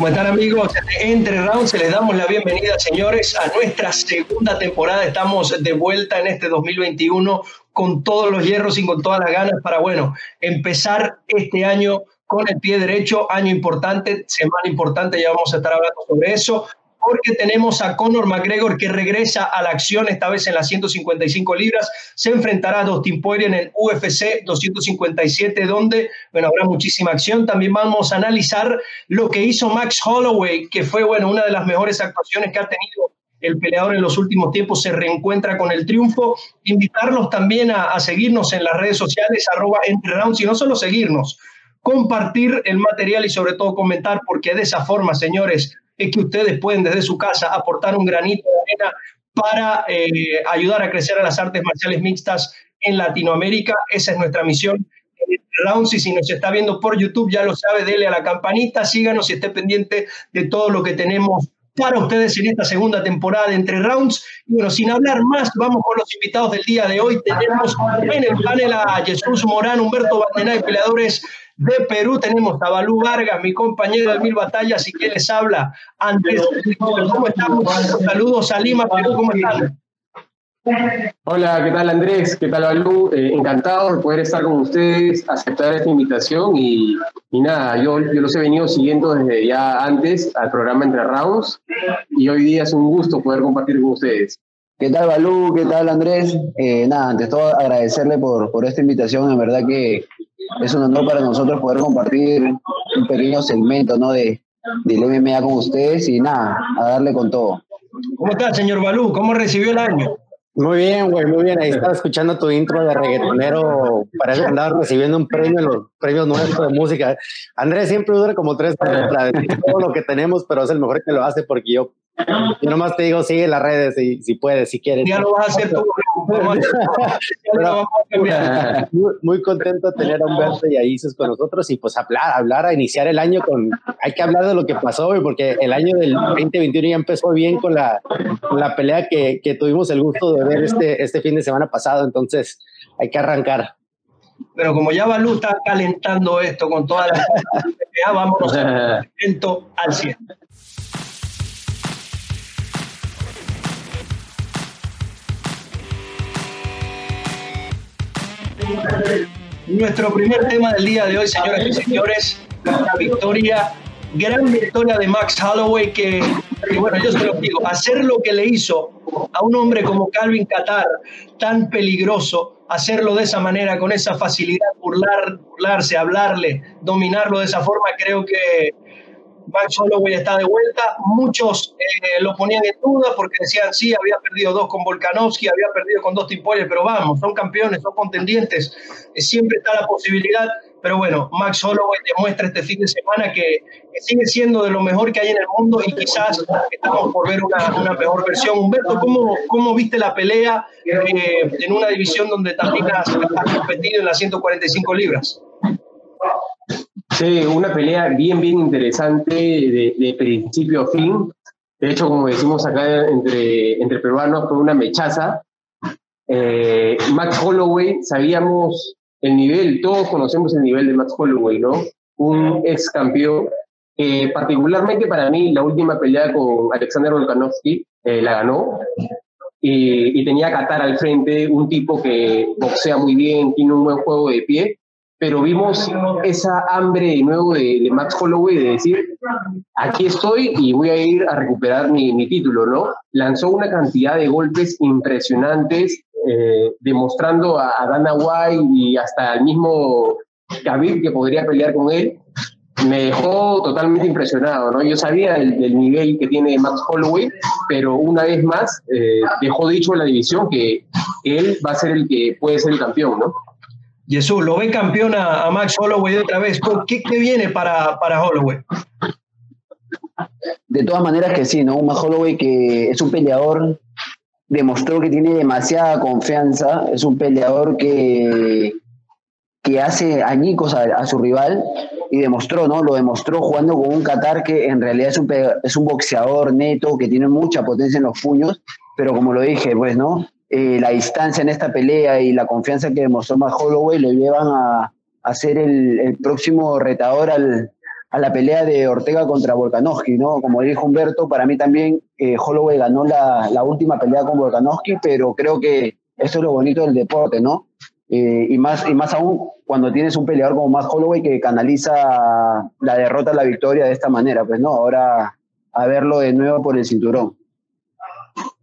¿Cómo están amigos? Entre Rounds les damos la bienvenida, señores, a nuestra segunda temporada. Estamos de vuelta en este 2021 con todos los hierros y con todas las ganas para, bueno, empezar este año con el pie derecho, año importante, semana importante, ya vamos a estar hablando sobre eso porque tenemos a Conor McGregor que regresa a la acción, esta vez en las 155 libras. Se enfrentará a Dustin Poirier en el UFC 257, donde bueno, habrá muchísima acción. También vamos a analizar lo que hizo Max Holloway, que fue bueno, una de las mejores actuaciones que ha tenido el peleador en los últimos tiempos se reencuentra con el triunfo. Invitarlos también a, seguirnos en las redes sociales, arroba entre rounds, y no solo seguirnos, compartir el material y sobre todo comentar, porque de esa forma, señores, es que ustedes pueden desde su casa aportar un granito de arena para eh, ayudar a crecer a las artes marciales mixtas en Latinoamérica. Esa es nuestra misión. Rounds, y si nos está viendo por YouTube, ya lo sabe, dele a la campanita, síganos y esté pendiente de todo lo que tenemos para ustedes en esta segunda temporada de Entre Rounds. Y bueno, sin hablar más, vamos con los invitados del día de hoy. Tenemos en el panel a Jesús Morán, Humberto Bandenay, peleadores de Perú tenemos a Balú Vargas, mi compañero de Mil Batallas, y que les habla, Andrés. ¿Cómo estamos? Saludos a Lima, Perú, ¿cómo están? Hola, ¿qué tal Andrés? ¿Qué tal Balú? Eh, encantado de poder estar con ustedes, aceptar esta invitación y, nada, yo, yo los he venido siguiendo desde ya antes al programa Entre Rounds y hoy día es un gusto poder compartir con ustedes. ¿Qué tal Balú? ¿Qué tal Andrés? Eh, nada, antes todo agradecerle por, por esta invitación, en verdad que es un honor para nosotros poder compartir un pequeño segmento ¿no? de, del MMA con ustedes y nada, a darle con todo. ¿Cómo está, señor Balú? ¿Cómo recibió el año? Muy bien, güey, muy bien. Ahí estaba escuchando tu intro de reggaetonero. Parece que andabas recibiendo un premio en los premios nuestros de música. Andrés siempre dura como tres para decir todo lo que tenemos, pero es el mejor que lo hace porque yo yo nomás te digo, sigue las redes si, si puedes, si quieres. Ya lo vas a hacer tú. muy, contento de tener a Humberto y a Isis con nosotros y pues hablar, hablar, a iniciar el año con, hay que hablar de lo que pasó, porque el año del 2021 ya empezó bien con la, la pelea que, que, tuvimos el gusto de ver este, este fin de semana pasado, entonces hay que arrancar. Pero como ya Balú está calentando esto con toda la... vámonos al 100. Nuestro primer tema del día de hoy, señoras y señores, la victoria, gran victoria de Max Holloway que, bueno, yo se lo digo, hacer lo que le hizo a un hombre como Calvin Qatar, tan peligroso, hacerlo de esa manera, con esa facilidad, burlar, burlarse, hablarle, dominarlo de esa forma, creo que Max Holloway está de vuelta. Muchos eh, lo ponían en duda porque decían, sí, había perdido dos con Volkanovski, había perdido con dos Poirier, pero vamos, son campeones, son contendientes, eh, siempre está la posibilidad. Pero bueno, Max Holloway demuestra este fin de semana que, sigue siendo de lo mejor que hay en el mundo y quizás estamos por ver una, una mejor versión. Humberto, ¿cómo, cómo viste la pelea eh, en una división donde también has, has competido en las 145 libras? Sí, una pelea bien, bien interesante de, principio a fin. De hecho, como decimos acá entre, entre peruanos, fue una mechaza. Eh, Max Holloway, sabíamos el nivel, todos conocemos el nivel de Max Holloway, ¿no? Un ex campeón. particularmente para mí, la última pelea con Alexander Volkanovski eh, la ganó. Y, y tenía a Qatar al frente, un tipo que boxea muy bien, tiene un buen juego de pie pero vimos esa hambre de nuevo de, Max Holloway de decir, aquí estoy y voy a ir a recuperar mi, mi título, ¿no? Lanzó una cantidad de golpes impresionantes, eh, demostrando a, Dana White y hasta el mismo Khabib que podría pelear con él. Me dejó totalmente impresionado, ¿no? Yo sabía del, nivel que tiene Max Holloway, pero una vez más eh, dejó dicho en la división que él va a ser el que puede ser el campeón, ¿no? Jesús, ¿lo ve campeón a, Max Holloway otra vez? ¿Qué, viene para, para, Holloway? De todas maneras que sí, ¿no? Un Max Holloway que es un peleador, demostró que tiene demasiada confianza, es un peleador que, que hace añicos a, su rival y demostró, ¿no? Lo demostró jugando con un Qatar que en realidad es un, es un boxeador neto, que tiene mucha potencia en los puños, pero como lo dije, pues, ¿no? Eh, la distancia en esta pelea y la confianza que demostró más Holloway lo llevan a, a ser el, próximo retador al, a la pelea de Ortega contra Volkanovski, ¿no? Como dijo Humberto, para mí también eh, Holloway ganó la, la, última pelea con Volkanovski, pero creo que eso es lo bonito del deporte, ¿no? Eh, y, más, y más aún cuando tienes un peleador como Matt Holloway que canaliza la derrota la victoria de esta manera, pues no, ahora a verlo de nuevo por el cinturón.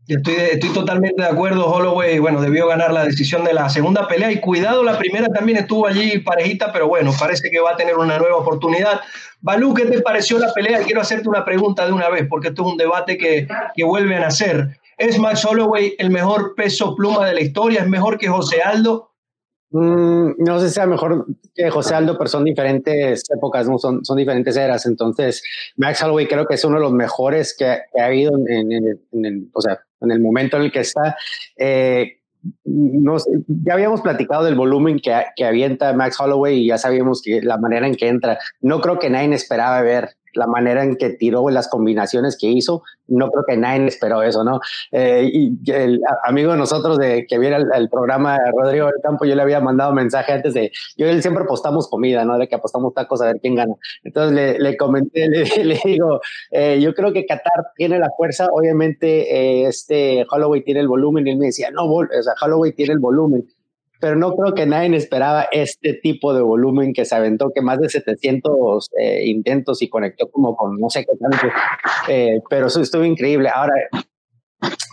Estoy, totalmente de acuerdo, Holloway, bueno, debió ganar la decisión de la segunda pelea y cuidado, la primera también estuvo allí parejita, pero bueno, parece que va a tener una nueva oportunidad. Balú, ¿qué te pareció la pelea? Quiero hacerte una pregunta de una vez, porque esto es un debate que, que vuelve a nacer. ¿Es Max Holloway el mejor peso pluma de la historia? ¿Es mejor que José Aldo? Mm, no sé si sea mejor que José Aldo, pero son diferentes épocas, ¿no? son, son diferentes eras. Entonces, Max Holloway creo que es uno de los mejores que, ha habido en, el, o sea, en el momento en el que está. Eh, ya habíamos platicado del volumen que, que, avienta Max Holloway y ya sabíamos que la manera en que entra. No creo que nadie esperaba ver la manera en que tiró las combinaciones que hizo, no creo que nadie esperó eso, ¿no? Eh, y el amigo de nosotros de que viera el, programa Rodrigo del Campo, yo le había mandado mensaje antes de, yo y él siempre apostamos comida, ¿no? De que apostamos tacos a ver quién gana. Entonces le, le comenté, le, digo, eh, yo creo que Qatar tiene la fuerza, obviamente eh, este Holloway tiene el volumen, y él me decía, no, o sea, Holloway tiene el volumen pero no creo que nadie esperaba este tipo de volumen que se aventó, que más de 700 eh, intentos y conectó como con no sé qué tanto, eh, pero eso estuvo increíble. Ahora,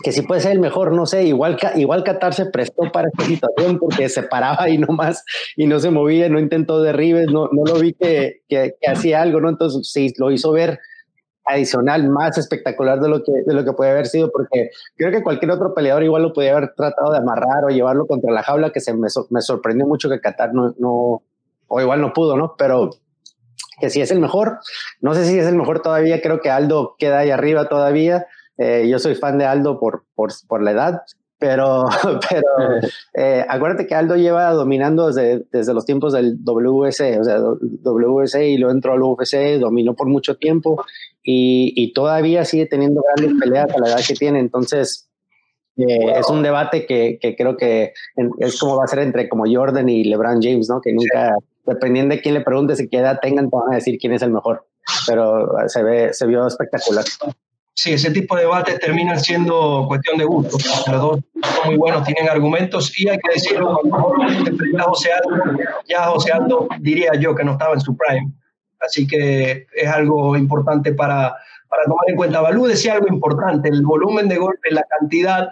que si puede ser el mejor, no sé, igual, igual Qatar se prestó para esta situación porque se paraba ahí nomás y no se movía, no intentó derribes, no, no lo vi que, que, que hacía algo, ¿no? Entonces sí, lo hizo ver adicional más espectacular de lo que de lo que puede haber sido porque creo que cualquier otro peleador igual lo podía haber tratado de amarrar o llevarlo contra la jaula que se me, me sorprendió mucho que Qatar no, no o igual no pudo no pero que si es el mejor no sé si es el mejor todavía creo que Aldo queda ahí arriba todavía. Eh, yo soy fan de Aldo por, por, por la edad pero, pero eh, acuérdate que Aldo lleva dominando desde, desde los tiempos del WC, o sea, WC y lo entró al UFC, dominó por mucho tiempo y, y, todavía sigue teniendo grandes peleas a la edad que tiene. Entonces, eh, es un debate que, que, creo que es como va a ser entre como Jordan y LeBron James, ¿no? Que nunca, dependiendo de quién le pregunte si qué edad tengan, te van a decir quién es el mejor. Pero se, ve, se vio espectacular sí, ese tipo de debates terminan siendo cuestión de gusto. Los dos son muy buenos, tienen argumentos y hay que decirlo, cuando José Aldo, ya José Aldo diría yo que no estaba en su prime. Así que es algo importante para, para tomar en cuenta. Balú decía algo importante, el volumen de golpes, la cantidad.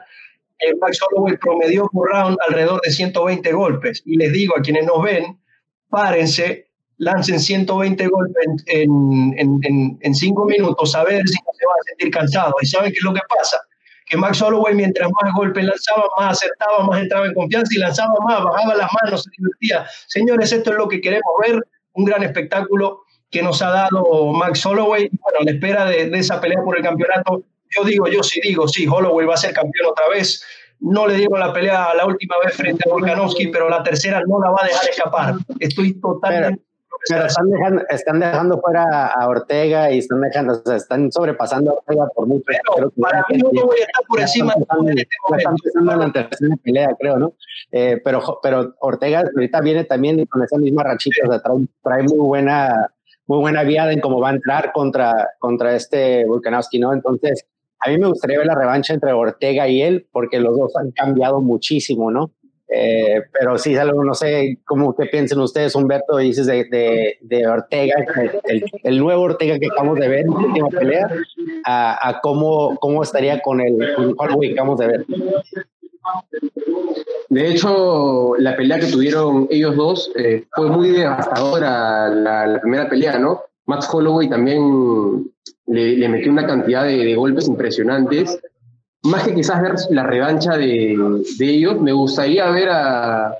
El Max Holloway promedió por round alrededor de 120 golpes. Y les digo a quienes nos ven, párense, lancen 120 golpes en, en, en, cinco minutos a ver si no se van a sentir cansados. ¿Y saben qué es lo que pasa? Que Max Holloway, mientras más golpes lanzaba, más acertaba, más entraba en confianza y lanzaba más, bajaba las manos, se divertía. Señores, esto es lo que queremos ver, un gran espectáculo que nos ha dado Max Holloway. Bueno, a la espera de, de esa pelea por el campeonato, yo digo, yo sí digo, sí, Holloway va a ser campeón otra vez. No le dieron la pelea la última vez frente a Volkanovski, pero la tercera no la va a dejar escapar. Estoy totalmente pero están dejando, están dejando fuera a Ortega y están dejando, o sea, están sobrepasando a Ortega por mucho. Pero para mí no voy a estar por encima de este Están empezando en la tercera pelea, creo, ¿no? Eh, pero, pero Ortega ahorita viene también con esa misma rachita, o sea, trae, muy buena muy buena viada en cómo va a entrar contra, contra este Volkanovski, ¿no? Entonces, a mí me gustaría ver la revancha entre Ortega y él, porque los dos han cambiado muchísimo, ¿no? Eh, pero sí, algo, no sé cómo que piensen ustedes, Humberto, dices de, de, Ortega, el, nuevo Ortega que acabamos de ver en la última pelea, a, cómo, cómo estaría con el, que acabamos de ver. De hecho, la pelea que tuvieron ellos dos eh, fue muy devastadora la, la, primera pelea, ¿no? Max Holloway también le, le metió una cantidad de, de golpes impresionantes más que quizás ver la revancha de, de ellos, me gustaría ver a,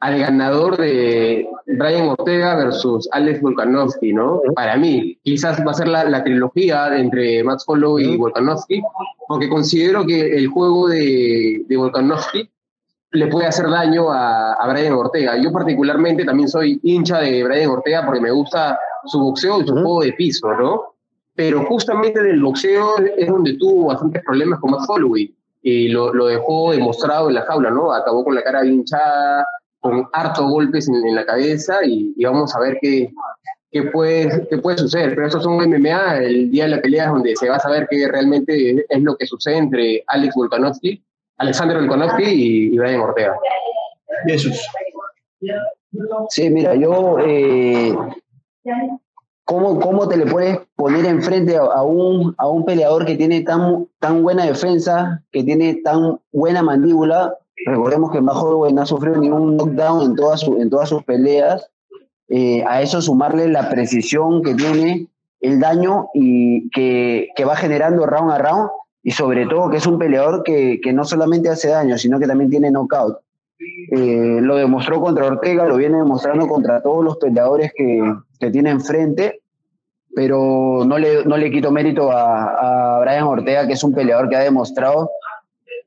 al ganador de Brian Ortega versus Alex Volkanovski, ¿no? Para mí, quizás va a ser la, la trilogía entre Max Holloway y Volkanovski, porque considero que el juego de, de Volkanovski le puede hacer daño a, a, Brian Ortega. Yo particularmente también soy hincha de Brian Ortega porque me gusta su boxeo y su juego de piso, ¿no? Pero justamente del boxeo es donde tuvo bastantes problemas con Max Holloway y lo, lo, dejó demostrado en la jaula, ¿no? Acabó con la cara hinchada, con harto golpes en, la cabeza y, vamos a ver qué, qué puede, qué puede suceder. Pero eso son MMA, el día de la pelea es donde se va a saber qué realmente es lo que sucede entre Alex Volkanovski, Alexander Volkanovski y, y Brian Ortega. Jesús. Sí, mira, yo eh, ¿Cómo, ¿Cómo, te le puedes poner enfrente a, un, a un peleador que tiene tan, tan buena defensa, que tiene tan buena mandíbula? Recordemos que Majo no ha sufrido ningún knockdown en todas, su, en todas sus peleas. Eh, a eso sumarle la precisión que tiene, el daño y que, que, va generando round a round y sobre todo que es un peleador que, que no solamente hace daño, sino que también tiene knockout. Eh, lo demostró contra Ortega, lo viene demostrando contra todos los peleadores que, que tiene enfrente, pero no le, no le quito mérito a, a Brian Ortega, que es un peleador que ha demostrado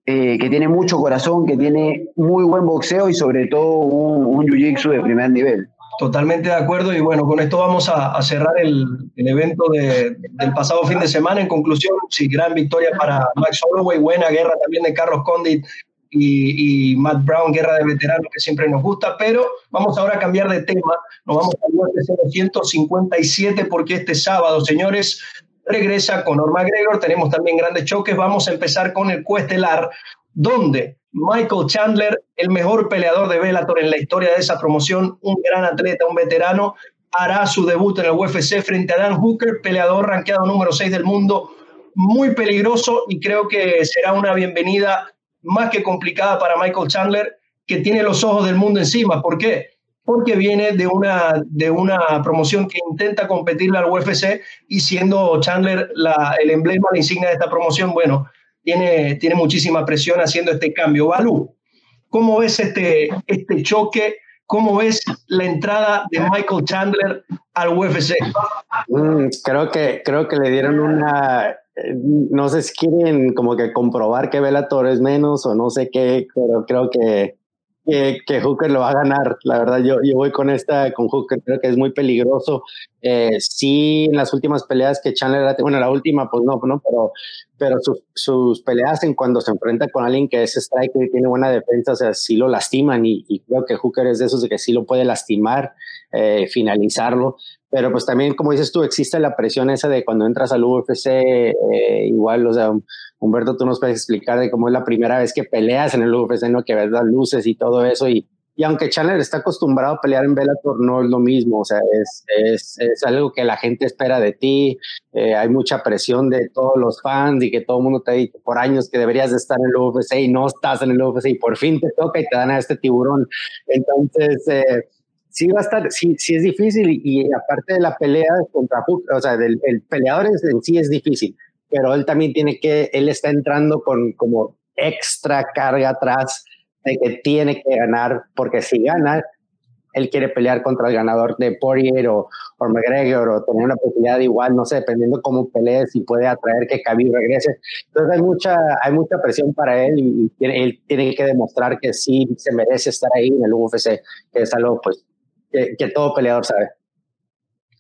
eh, que tiene mucho corazón, que tiene muy buen boxeo y sobre todo un, un jiu-jitsu de primer nivel. Totalmente de acuerdo y bueno, con esto vamos a, cerrar el, el evento de, del pasado fin de semana. En conclusión, sí, gran victoria para Max Holloway, buena guerra también de Carlos Condit y, y, Matt Brown, guerra de veteranos que siempre nos gusta, pero vamos ahora a cambiar de tema, nos vamos al UFC 157 porque este sábado, señores, regresa Conor McGregor, tenemos también grandes choques, vamos a empezar con el cuestelar, donde Michael Chandler, el mejor peleador de Bellator en la historia de esa promoción, un gran atleta, un veterano, hará su debut en el UFC frente a Dan Hooker, peleador rankeado número 6 del mundo, muy peligroso y creo que será una bienvenida más que complicada para Michael Chandler, que tiene los ojos del mundo encima. ¿Por qué? Porque viene de una, de una promoción que intenta competirle al UFC y siendo Chandler el emblema, la insignia de esta promoción, bueno, tiene, tiene muchísima presión haciendo este cambio. Balú, ¿cómo ves este, este choque? ¿Cómo ves la entrada de Michael Chandler al UFC? Mm, creo, que, creo que le dieron una no sé si quieren como que comprobar que Bellator es menos o no sé qué, pero creo que, que, Hooker lo va a ganar. La verdad, yo, yo voy con esta, con Hooker, creo que es muy peligroso. Eh, sí, en las últimas peleas que Chandler, bueno, la última, pues no, no pero, pero sus, peleas en cuando se enfrenta con alguien que es striker y tiene buena defensa, o sea, sí lo lastiman y, y creo que Hooker es de esos de que sí lo puede lastimar, eh, finalizarlo. Pero pues también, como dices tú, existe la presión esa de cuando entras al UFC, eh, igual, o sea, Humberto, tú nos puedes explicar de cómo es la primera vez que peleas en el UFC, ¿no? Que ves las luces y todo eso. Y, y aunque Chandler está acostumbrado a pelear en Bellator, no es lo mismo. O sea, es, es, es algo que la gente espera de ti. Eh, hay mucha presión de todos los fans y que todo el mundo te ha dicho por años que deberías de estar en el UFC y no estás en el UFC y por fin te toca y te dan a este tiburón. Entonces, eh, sí va a estar, sí, sí es difícil y, y aparte de la pelea contra o sea, del, el peleador en sí es difícil, pero él también tiene que, él está entrando con como extra carga atrás de que tiene que ganar, porque si gana, él quiere pelear contra el ganador de Poirier o, o McGregor o tener una posibilidad igual, no sé, dependiendo cómo pelee, si puede atraer que Khabib regrese. Entonces hay mucha, hay mucha presión para él y, y tiene, él tiene que demostrar que sí se merece estar ahí en el UFC, que es algo pues que, todo peleador sabe.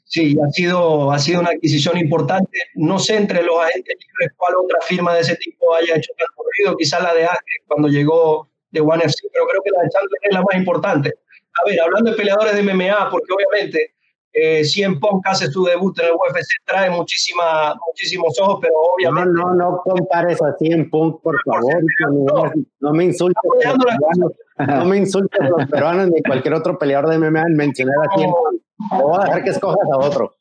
Sí, ha sido, ha sido una adquisición importante. No sé entre los agentes libres cuál otra firma de ese tipo haya hecho tan corrido, quizás la de Ángel cuando llegó de One FC, pero creo que la de Chandler es la más importante. A ver, hablando de peleadores de MMA, porque obviamente eh, Cien Punk hace su debut en el UFC, trae muchísima, muchísimos ojos, pero obviamente... No, no, no compares a Cien Punk, por favor, no, no me insultes. No me insultes los peruanos ni cualquier otro peleador de MMA en mencionar a Cien Punk. Voy a dejar que escojas a otro.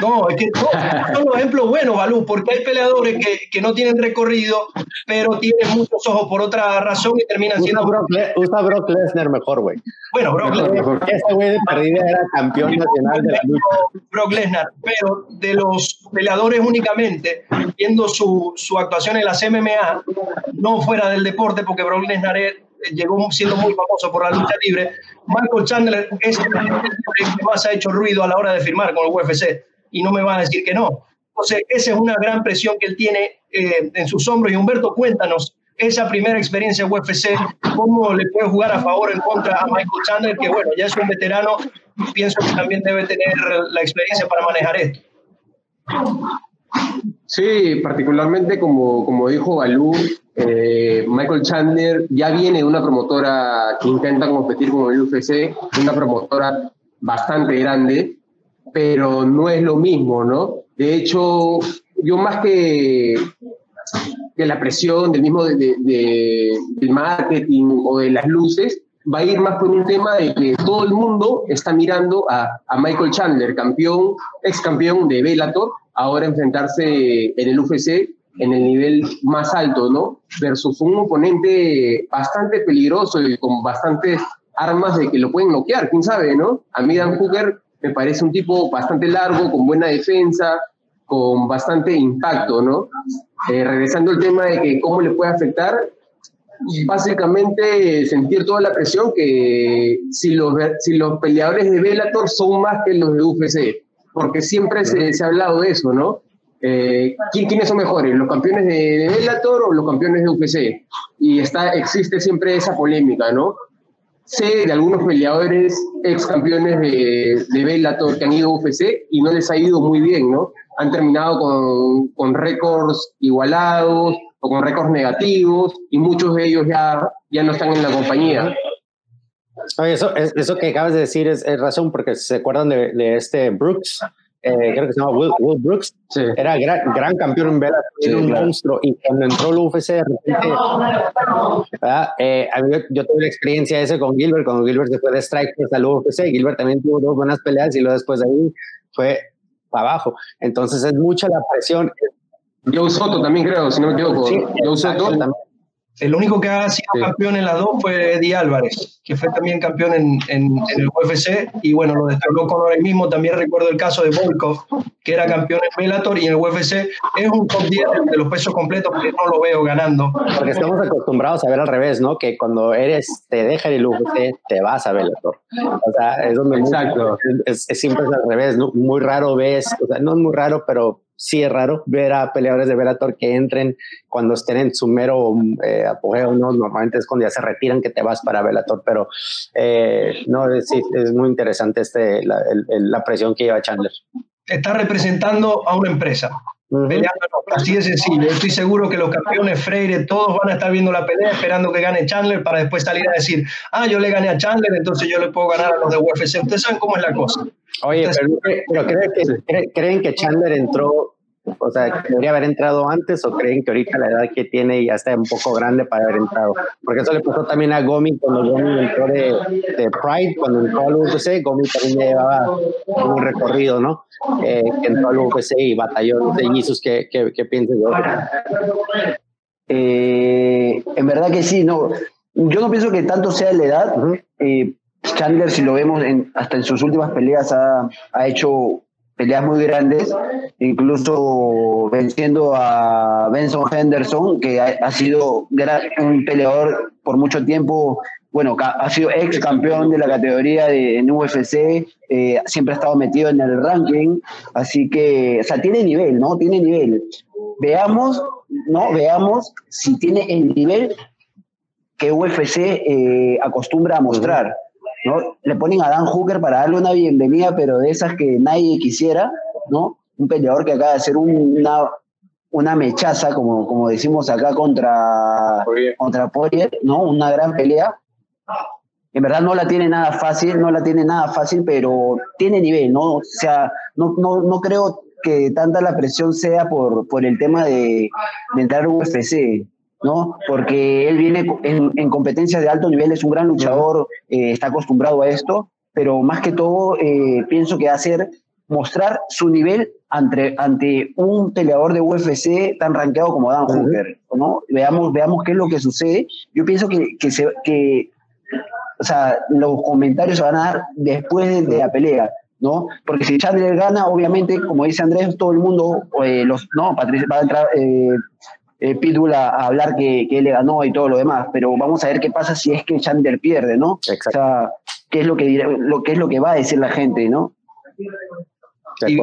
No, es que no, son un ejemplo bueno, Balú, porque hay peleadores que, que, no tienen recorrido, pero tienen muchos ojos por otra razón y terminan siendo. Usa Brock, Le usa Brock Lesnar mejor, güey. Bueno, Brock Lesnar. Ese güey de perdida era campeón nacional de la lucha. Brock Lesnar, pero de los peleadores únicamente, viendo su, su actuación en las MMA, no fuera del deporte, porque Brock Lesnar llegó siendo muy famoso por la lucha libre. Michael Chandler es el que más ha hecho ruido a la hora de firmar con el UFC y no me va a decir que no. Entonces, esa es una gran presión que él tiene eh, en sus hombros. Y Humberto, cuéntanos esa primera experiencia en UFC, cómo le puede jugar a favor o en contra a Michael Chandler, que bueno, ya es un veterano pienso que también debe tener la experiencia para manejar esto. Sí, particularmente como, como dijo Balú, eh, Michael Chandler ya viene de una promotora que intenta competir con el UFC, una promotora bastante grande, pero no es lo mismo, ¿no? De hecho, yo más que, de la presión del mismo de, del marketing o de las luces, va a ir más por un tema de que todo el mundo está mirando a, a Michael Chandler, campeón, ex campeón de Bellator, ahora enfrentarse en el UFC en el nivel más alto, ¿no? Versus un oponente bastante peligroso y con bastantes armas de que lo pueden noquear, quién sabe, ¿no? A mí Dan Hooker me parece un tipo bastante largo, con buena defensa, con bastante impacto, ¿no? Eh, regresando al tema de que cómo le puede afectar, básicamente sentir toda la presión que si los, si los peleadores de Bellator son más que los de UFC, porque siempre se, se ha hablado de eso, ¿no? Eh, ¿Quiénes son mejores, los campeones de, Bellator o los campeones de UFC? Y está, existe siempre esa polémica, ¿no? Sé de algunos peleadores ex campeones de, de Bellator que han ido a UFC y no les ha ido muy bien, ¿no? Han terminado con, con récords igualados o con récords negativos y muchos de ellos ya, ya no están en la compañía. Eso, eso que acabas de decir es, es razón, porque se acuerdan de, de este Brooks, eh, creo que se llama Will, Will Brooks, sí. era gran, gran, campeón en Bellator, sí, un claro. monstruo, y cuando entró al UFC, de repente, eh, yo, yo, tuve la experiencia ese con Gilbert, cuando Gilbert se fue de Strike al UFC, Gilbert también tuvo dos buenas peleas, y luego después de ahí fue para abajo, entonces es mucha la presión. Joe Soto también creo, si no me equivoco, sí, Joe Soto también. El único que ha sido sí. campeón en las dos fue Eddie Álvarez, que fue también campeón en, en, en el UFC y bueno, lo destacó con ahora mismo. También recuerdo el caso de Volkov, que era campeón en Bellator y en el UFC es un top 10 de los pesos completos que no lo veo ganando. Porque estamos acostumbrados a ver al revés, ¿no? Que cuando eres, te deja el UFC, te vas a Bellator. O sea, es donde Exacto. Es, es, siempre es al revés, ¿no? Muy raro ves, o sea, no es muy raro, pero sí es raro ver a peleadores de Bellator que entren cuando estén en su mero eh, apogeo, ¿no? Normalmente es cuando ya se retiran que te vas para Bellator, pero eh, no, es, es muy interesante este, la, el, la, presión que lleva Chandler. Está representando a una empresa. Uh -huh. Peleando, así de sencillo. Estoy seguro que los campeones Freire, todos van a estar viendo la pelea esperando que gane Chandler para después salir a decir, ah, yo le gané a Chandler, entonces yo le puedo ganar a los de UFC. Ustedes saben cómo es la cosa. Oye, Entonces, pero, pero ¿creen, que, ¿creen que Chandler entró, o sea, debería haber entrado antes o creen que ahorita la edad que tiene ya está un poco grande para haber entrado? Porque eso le pasó también a Gomi cuando Gomi entró de, de Pride, cuando entró al UFC, Gomi también ya llevaba un recorrido, ¿no? Eh, que entró al UFC y batalló. No sé, Jesus, ¿qué, qué, qué piensas yo? Eh, en verdad que sí, no. Yo no pienso que tanto sea la edad. Uh -huh. eh, Chandler, si lo vemos en, hasta en sus últimas peleas, ha, ha, hecho peleas muy grandes, incluso venciendo a Benson Henderson, que ha, sido un peleador por mucho tiempo, bueno, ha sido ex campeón de la categoría de, en UFC, eh, siempre ha estado metido en el ranking, así que, o sea, tiene nivel, ¿no? Tiene nivel. Veamos, ¿no? Veamos si tiene el nivel que UFC eh, acostumbra a mostrar. Le ponen a Dan Hooker para darle una bienvenida, pero de esas que nadie quisiera, ¿no? Un peleador que acaba de hacer una, una mechaza, como, como decimos acá, contra Poirier. contra Poirier, ¿no? Una gran pelea. En verdad no la tiene nada fácil, no la tiene nada fácil, pero tiene nivel, ¿no? O sea, no, no, no creo que tanta la presión sea por, por el tema de, de entrar a UFC. ¿No? Porque él viene en, en competencias de alto nivel, es un gran luchador, eh, está acostumbrado a esto, pero más que todo eh, pienso que hacer mostrar su nivel ante, ante un peleador de UFC tan rankeado como Dan Hooker, ¿no? Veamos, veamos qué es lo que sucede. Yo pienso que, que, se, que o sea, los comentarios se van a dar después de, de la pelea. ¿no? Porque si Chandler gana, obviamente, como dice Andrés, todo el mundo, eh, los, no, Patricia, va a entrar, eh, eh, Pitbull a, a hablar que, que, él le ganó y todo lo demás, pero vamos a ver qué pasa si es que Chandler pierde, ¿no? Exacto. O sea, qué es lo que dirá, lo que es lo que va a decir la gente, ¿no? Y, y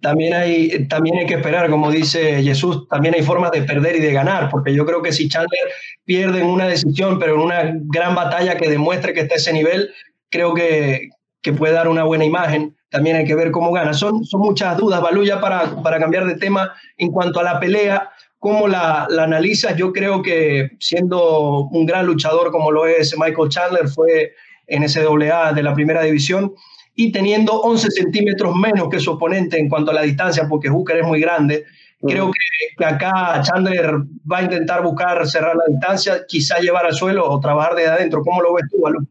también hay también hay que esperar, como dice Jesús, también hay formas de perder y de ganar, porque yo creo que si Chandler pierde en una decisión, pero en una gran batalla que demuestre que está a ese nivel, creo que, que puede dar una buena imagen. También hay que ver cómo gana. Son, son muchas dudas, Balú, ya para, para cambiar de tema en cuanto a la pelea cómo la, la, analizas, yo creo que siendo un gran luchador como lo es Michael Chandler, fue en SAA de la primera división, y teniendo 11 centímetros menos que su oponente en cuanto a la distancia, porque Hooker es muy grande. Creo que acá Chandler va a intentar buscar cerrar la distancia, quizá llevar al suelo o trabajar desde adentro. ¿Cómo lo ves tú, Alonso?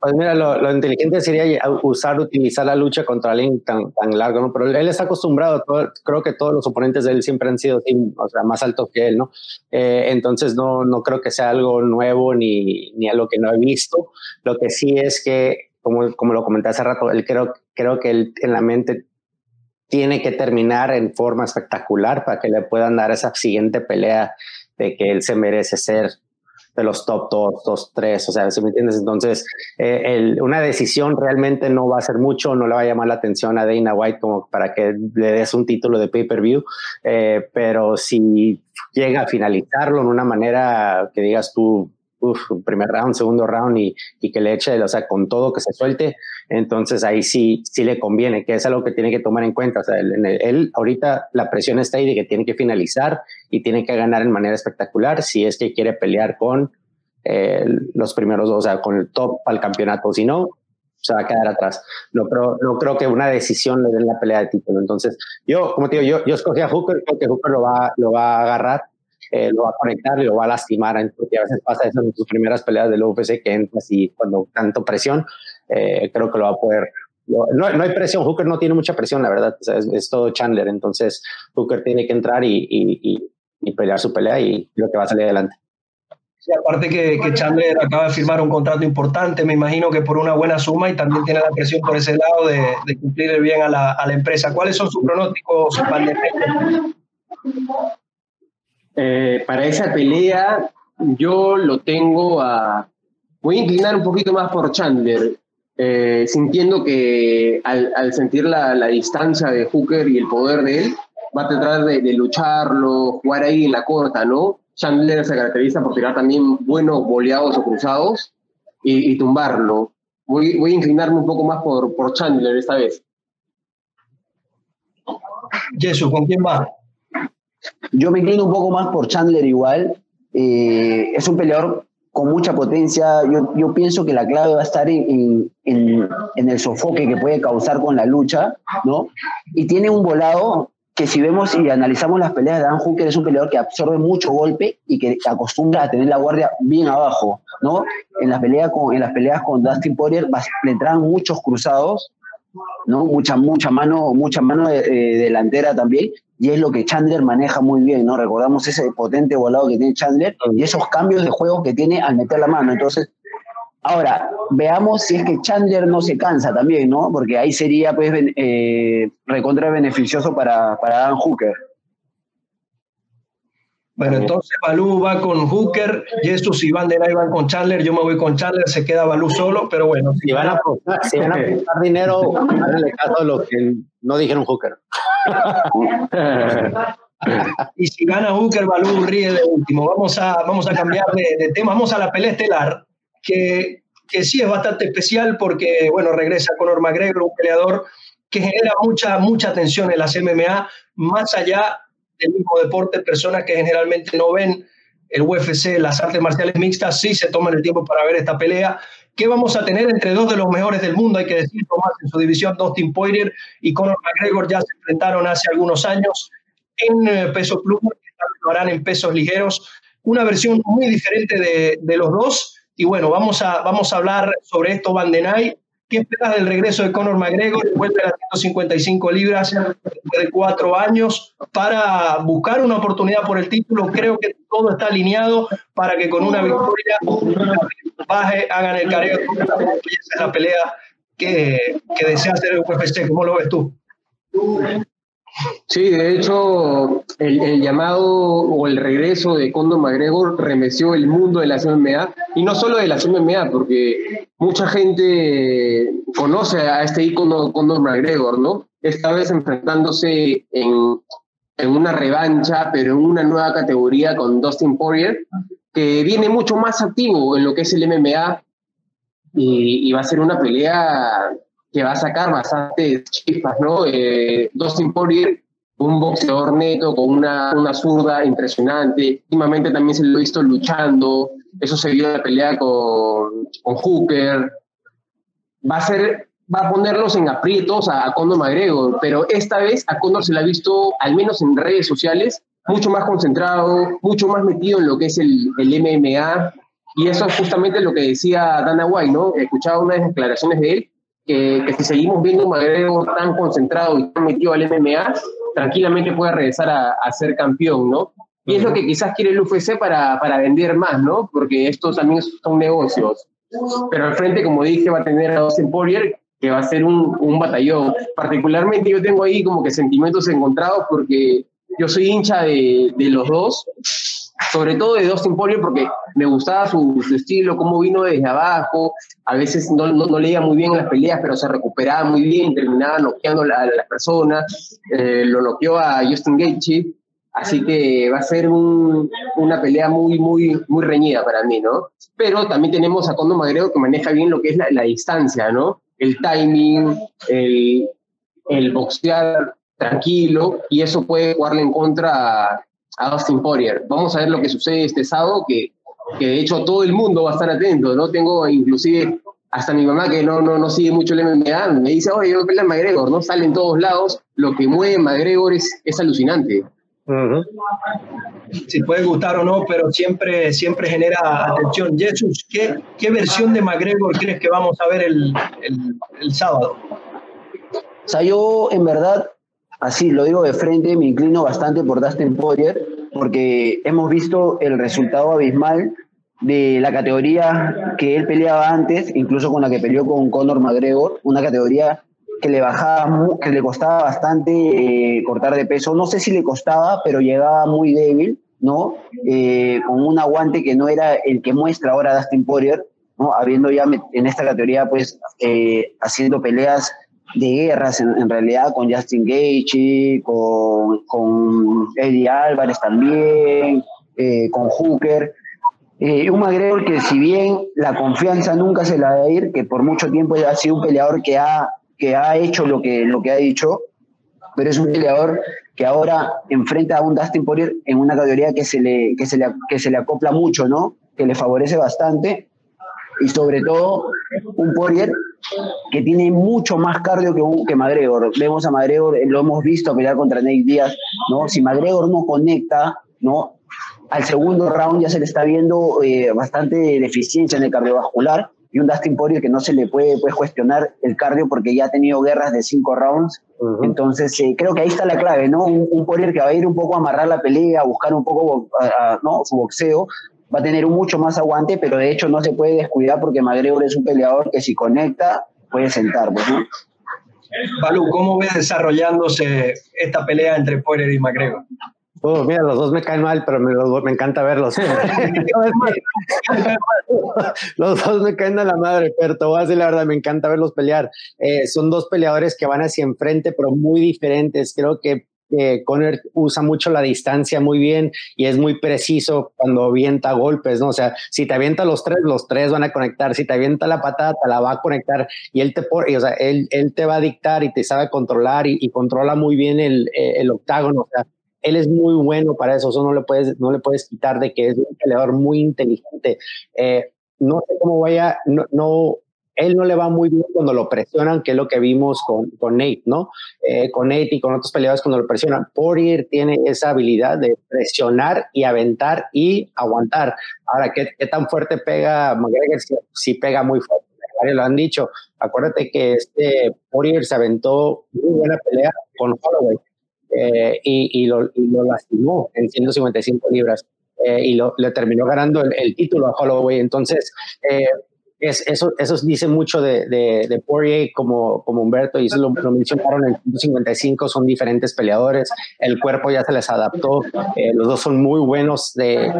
Pues mira, lo, inteligente sería usar, utilizar la lucha contra alguien tan, tan largo, ¿no? Pero él está acostumbrado, creo que todos los oponentes de él siempre han sido o sea, más altos que él, ¿no? Eh, entonces no, no creo que sea algo nuevo ni, ni algo que no he visto. Lo que sí es que, como, como lo comenté hace rato, él creo, creo que él en la mente tiene que terminar en forma espectacular para que le puedan dar esa siguiente pelea de que él se merece ser de los top 2, 2, 3, o sea, ¿sí me entiendes? Entonces, eh, el, una decisión realmente no va a ser mucho, no le va a llamar la atención a Dana White como para que le des un título de pay-per-view, eh, pero si llega a finalizarlo en una manera que digas tú, uf, primer round, segundo round y, y, que le eche, o sea, con todo que se suelte, entonces ahí sí, sí le conviene, que es algo que tiene que tomar en cuenta. O sea, él, él, ahorita la presión está ahí de que tiene que finalizar y tiene que ganar en manera espectacular si es que quiere pelear con eh, los primeros dos, o sea, con el top al campeonato. Si no, se va a quedar atrás. No creo, no creo que una decisión le den la pelea de título. Entonces, yo, como te digo, yo, yo escogí a Hooker, creo que Hooker lo va, lo va a agarrar eh, lo va a conectar y lo va a lastimar, porque a veces pasa eso en sus primeras peleas del UFC que entras y cuando tanto presión, eh, creo que lo va a poder. No, no, hay presión, Hooker no tiene mucha presión, la verdad, es, todo Chandler, entonces Hooker tiene que entrar y, y, y, pelear su pelea y creo que va a salir adelante. Sí, aparte que, que, Chandler acaba de firmar un contrato importante, me imagino que por una buena suma y también tiene la presión por ese lado de, de cumplir bien a la, a la empresa. ¿Cuáles son sus pronósticos, eh, para esa pelea yo lo tengo a... Voy a inclinar un poquito más por Chandler, eh, sintiendo que al, sentir la, distancia de Hooker y el poder de él, va a tratar de, lucharlo, jugar ahí en la corta, ¿no? Chandler se caracteriza por tirar también buenos boleados o cruzados y, tumbarlo. Voy, voy, a inclinarme un poco más por, por Chandler esta vez. Jesús, ¿con quién va? Yo me inclino un poco más por Chandler igual. Eh, es un peleador con mucha potencia. Yo, yo, pienso que la clave va a estar en, en, en, el sofoque que puede causar con la lucha, ¿no? Y tiene un volado que si vemos y analizamos las peleas de Dan Hooker, es un peleador que absorbe mucho golpe y que acostumbra a tener la guardia bien abajo, ¿no? En las peleas con, en las peleas con Dustin Poirier le traen muchos cruzados, ¿no? Mucha, mucha mano, mucha mano delantera también, y es lo que Chandler maneja muy bien, ¿no? Recordamos ese potente volado que tiene Chandler y esos cambios de juego que tiene al meter la mano. Entonces, ahora, veamos si es que Chandler no se cansa también, ¿no? Porque ahí sería, pues, eh, recontra beneficioso para, para Dan Hooker. Bueno, entonces Balú va con Hooker, Jesús y Van der van con Chandler, yo me voy con Chandler, se queda Balú solo, pero bueno. Si van a apostar, si van a apostar dinero, háganle caso a los que no dijeron Hooker. y si gana Hooker, Balú ríe de último. Vamos a, vamos a cambiar de, tema, vamos a la pelea estelar, que, que sí es bastante especial porque, bueno, regresa Conor McGregor, un peleador que genera mucha, mucha atención en las MMA, más allá el mismo deporte, personas que generalmente no ven el UFC, las artes marciales mixtas, sí se toman el tiempo para ver esta pelea. ¿Qué vamos a tener entre dos de los mejores del mundo? Hay que decirlo más en su división, Dustin Poirier y Conor McGregor ya se enfrentaron hace algunos años en eh, peso pluma, lo harán en pesos ligeros. Una versión muy diferente de, de, los dos. Y bueno, vamos a, vamos a hablar sobre esto, Van ¿Qué esperas del regreso de Conor McGregor? Vuelve a las 155 libras de cuatro años para buscar una oportunidad por el título. Creo que todo está alineado para que con una victoria baje, hagan el careo. Esa es la pelea que, que desea hacer el UFC. ¿Cómo lo ves tú? Sí, de hecho, el, llamado o el regreso de Condor McGregor remeció el mundo de la MMA, y no solo de la MMA, porque mucha gente conoce a este ícono Condor McGregor, ¿no? Esta vez enfrentándose en, en una revancha, pero en una nueva categoría con Dustin Poirier, que viene mucho más activo en lo que es el MMA, y va a ser una pelea que va a sacar bastantes chispas, ¿no? Eh, Dustin Poirier, un boxeador neto con una, una zurda impresionante. Últimamente también se lo ha visto luchando. Eso se vio en la pelea con, con Hooker. Va a ser va a ponerlos en aprietos a, a Conor McGregor, pero esta vez a Conor se le ha visto, al menos en redes sociales, mucho más concentrado, mucho más metido en lo que es el, el MMA, y eso es justamente lo que decía Dana White, ¿no? Escuchaba una de las declaraciones de él, que, que si seguimos viendo un McGregor tan concentrado y tan metido al MMA, tranquilamente puede regresar a, a ser campeón, ¿no? Y es lo que quizás quiere el UFC para, para vender más, ¿no? Porque estos también son negocios. Pero al frente, como dije, va a tener a Austin Poirier, que va a ser un, un batallón. Particularmente yo tengo ahí como que sentimientos encontrados porque yo soy hincha de, de los dos, sobre todo de Dustin Poirier porque me gustaba su, estilo, cómo vino desde abajo, a veces no, no, leía muy bien en las peleas, pero se recuperaba muy bien, terminaba noqueando a la, las personas, eh, lo noqueó a Justin Gaethje, así que va a ser un, una pelea muy, muy, muy reñida para mí, ¿no? Pero también tenemos a Conor McGregor que maneja bien lo que es la, la distancia, ¿no? El timing, el, el boxear tranquilo, y eso puede jugarle en contra a, a Austin Poirier. Vamos a ver lo que sucede este sábado, que, que de hecho todo el mundo va a estar atento, ¿no? Tengo inclusive hasta mi mamá que no, no, no sigue mucho el MMA, me dice, oye, yo pelea McGregor, ¿no? Sale en todos lados, lo que mueve McGregor es, es alucinante. Uh -huh. Si puede gustar o no, pero siempre, siempre genera atención. Jesús, ¿qué, ¿qué versión de McGregor crees que vamos a ver el, el, el sábado? O sea, yo en verdad así lo digo de frente, me inclino bastante por Dustin Poirier, porque hemos visto el resultado abismal de la categoría que él peleaba antes, incluso con la que peleó con Conor McGregor, una categoría que le bajaba, que le costaba bastante eh, cortar de peso. No sé si le costaba, pero llegaba muy débil, ¿no? Eh, con un aguante que no era el que muestra ahora Dustin Poirier, ¿no? Habiendo ya en esta categoría, pues, eh, haciendo peleas de guerras en, realidad con Justin Gaethje, con, con Eddie Álvarez también, eh, con Hooker. Eh, un McGregor que si bien la confianza nunca se la va a ir, que por mucho tiempo ha sido un peleador que ha, que ha hecho lo que, lo que ha dicho, pero es un peleador que ahora enfrenta a un Dustin Poirier en una categoría que se le, que se le, que se le acopla mucho, ¿no? que le favorece bastante y sobre todo un Poirier que tiene mucho más cardio que, que McGregor. Vemos a McGregor, lo hemos visto pelear contra Nate Díaz, ¿no? Si McGregor no conecta, ¿no? Al segundo round ya se le está viendo eh, bastante deficiencia en el cardiovascular y un Dustin Poirier que no se le puede, puede cuestionar el cardio porque ya ha tenido guerras de cinco rounds. Uh -huh. Entonces, eh, creo que ahí está la clave, ¿no? Un, un, Poirier que va a ir un poco a amarrar la pelea, a buscar un poco ¿no? su boxeo, va a tener un mucho más aguante, pero de hecho no se puede descuidar porque McGregor es un peleador que si conecta puede sentar, pues, ¿no? Balú, ¿cómo ves desarrollándose esta pelea entre Poirier y McGregor? Oh, mira, los dos me caen mal, pero me, los, me encanta verlos. los dos me caen a la madre, pero te voy a decir la verdad, me encanta verlos pelear. Eh, son dos peleadores que van hacia enfrente, pero muy diferentes. Creo que eh, Conor usa mucho la distancia muy bien y es muy preciso cuando avienta golpes, ¿no? O sea, si te avienta los tres, los tres van a conectar. Si te avienta la patada, te la va a conectar y él te, por, o sea, él, él, te va a dictar y te sabe controlar y, controla muy bien el, el octágono. O sea, él es muy bueno para eso, eso no le puedes, no le puedes quitar de que es un peleador muy inteligente. Eh, no sé cómo vaya, no, él no le va muy bien cuando lo presionan, que es lo que vimos con, con Nate, ¿no? Eh, con Nate y con otros peleadores cuando lo presionan. Poirier tiene esa habilidad de presionar y aventar y aguantar. Ahora, ¿qué, qué tan fuerte pega McGregor? Si, pega muy fuerte. Varios lo han dicho. Acuérdate que este Poirier se aventó muy buena pelea con Holloway eh, y, y, lo, y, lo, lastimó en 155 libras eh, y lo, le terminó ganando el, título a Holloway. Entonces, es, eso, eso dice mucho de, de, de, Poirier como, como Humberto, y eso lo, lo mencionaron en 155, son diferentes peleadores, el cuerpo ya se les adaptó, eh, los dos son muy buenos de,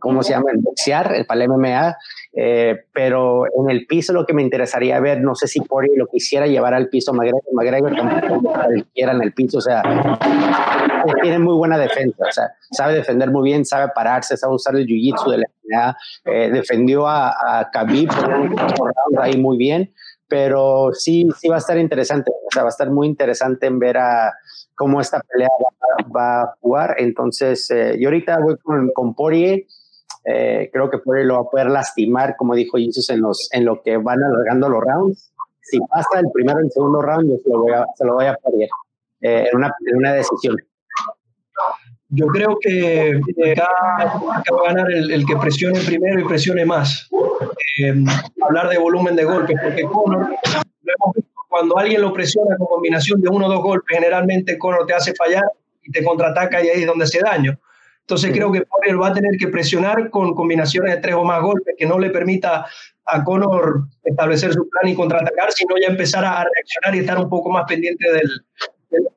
¿cómo se llama?, el boxear, para el MMA, eh, pero en el piso lo que me interesaría ver, no sé si Poirier lo quisiera llevar al piso, McGregor, McGregor tampoco quiera en el piso, o sea, tiene muy buena defensa, o sea, sabe defender muy bien, sabe pararse, sabe usar el jiu-jitsu de la MMA, eh, defendió a, a Khabib ahí muy bien, pero sí, sí va a estar interesante, o sea, va a estar muy interesante en ver a cómo esta pelea va, va a jugar, entonces eh, yo ahorita voy con, con Poirier, eh, creo que Poirier lo va a poder lastimar, como dijo Jesus, en, los, en lo que van alargando los rounds. si pasa el primero y el segundo round, yo se lo voy a, se lo voy a perder eh, en, una, en una decisión. Yo creo que acá, va a ganar el, que presione primero y presione más. Eh, hablar de volumen de golpes, porque Conor, cuando alguien lo presiona con combinación de uno o dos golpes, generalmente Conor te hace fallar y te contraataca y ahí es donde hace daño. Entonces creo que Poirier va a tener que presionar con combinaciones de tres o más golpes que no le permita a Conor establecer su plan y contraatacar, sino ya empezar a reaccionar y estar un poco más pendiente del, del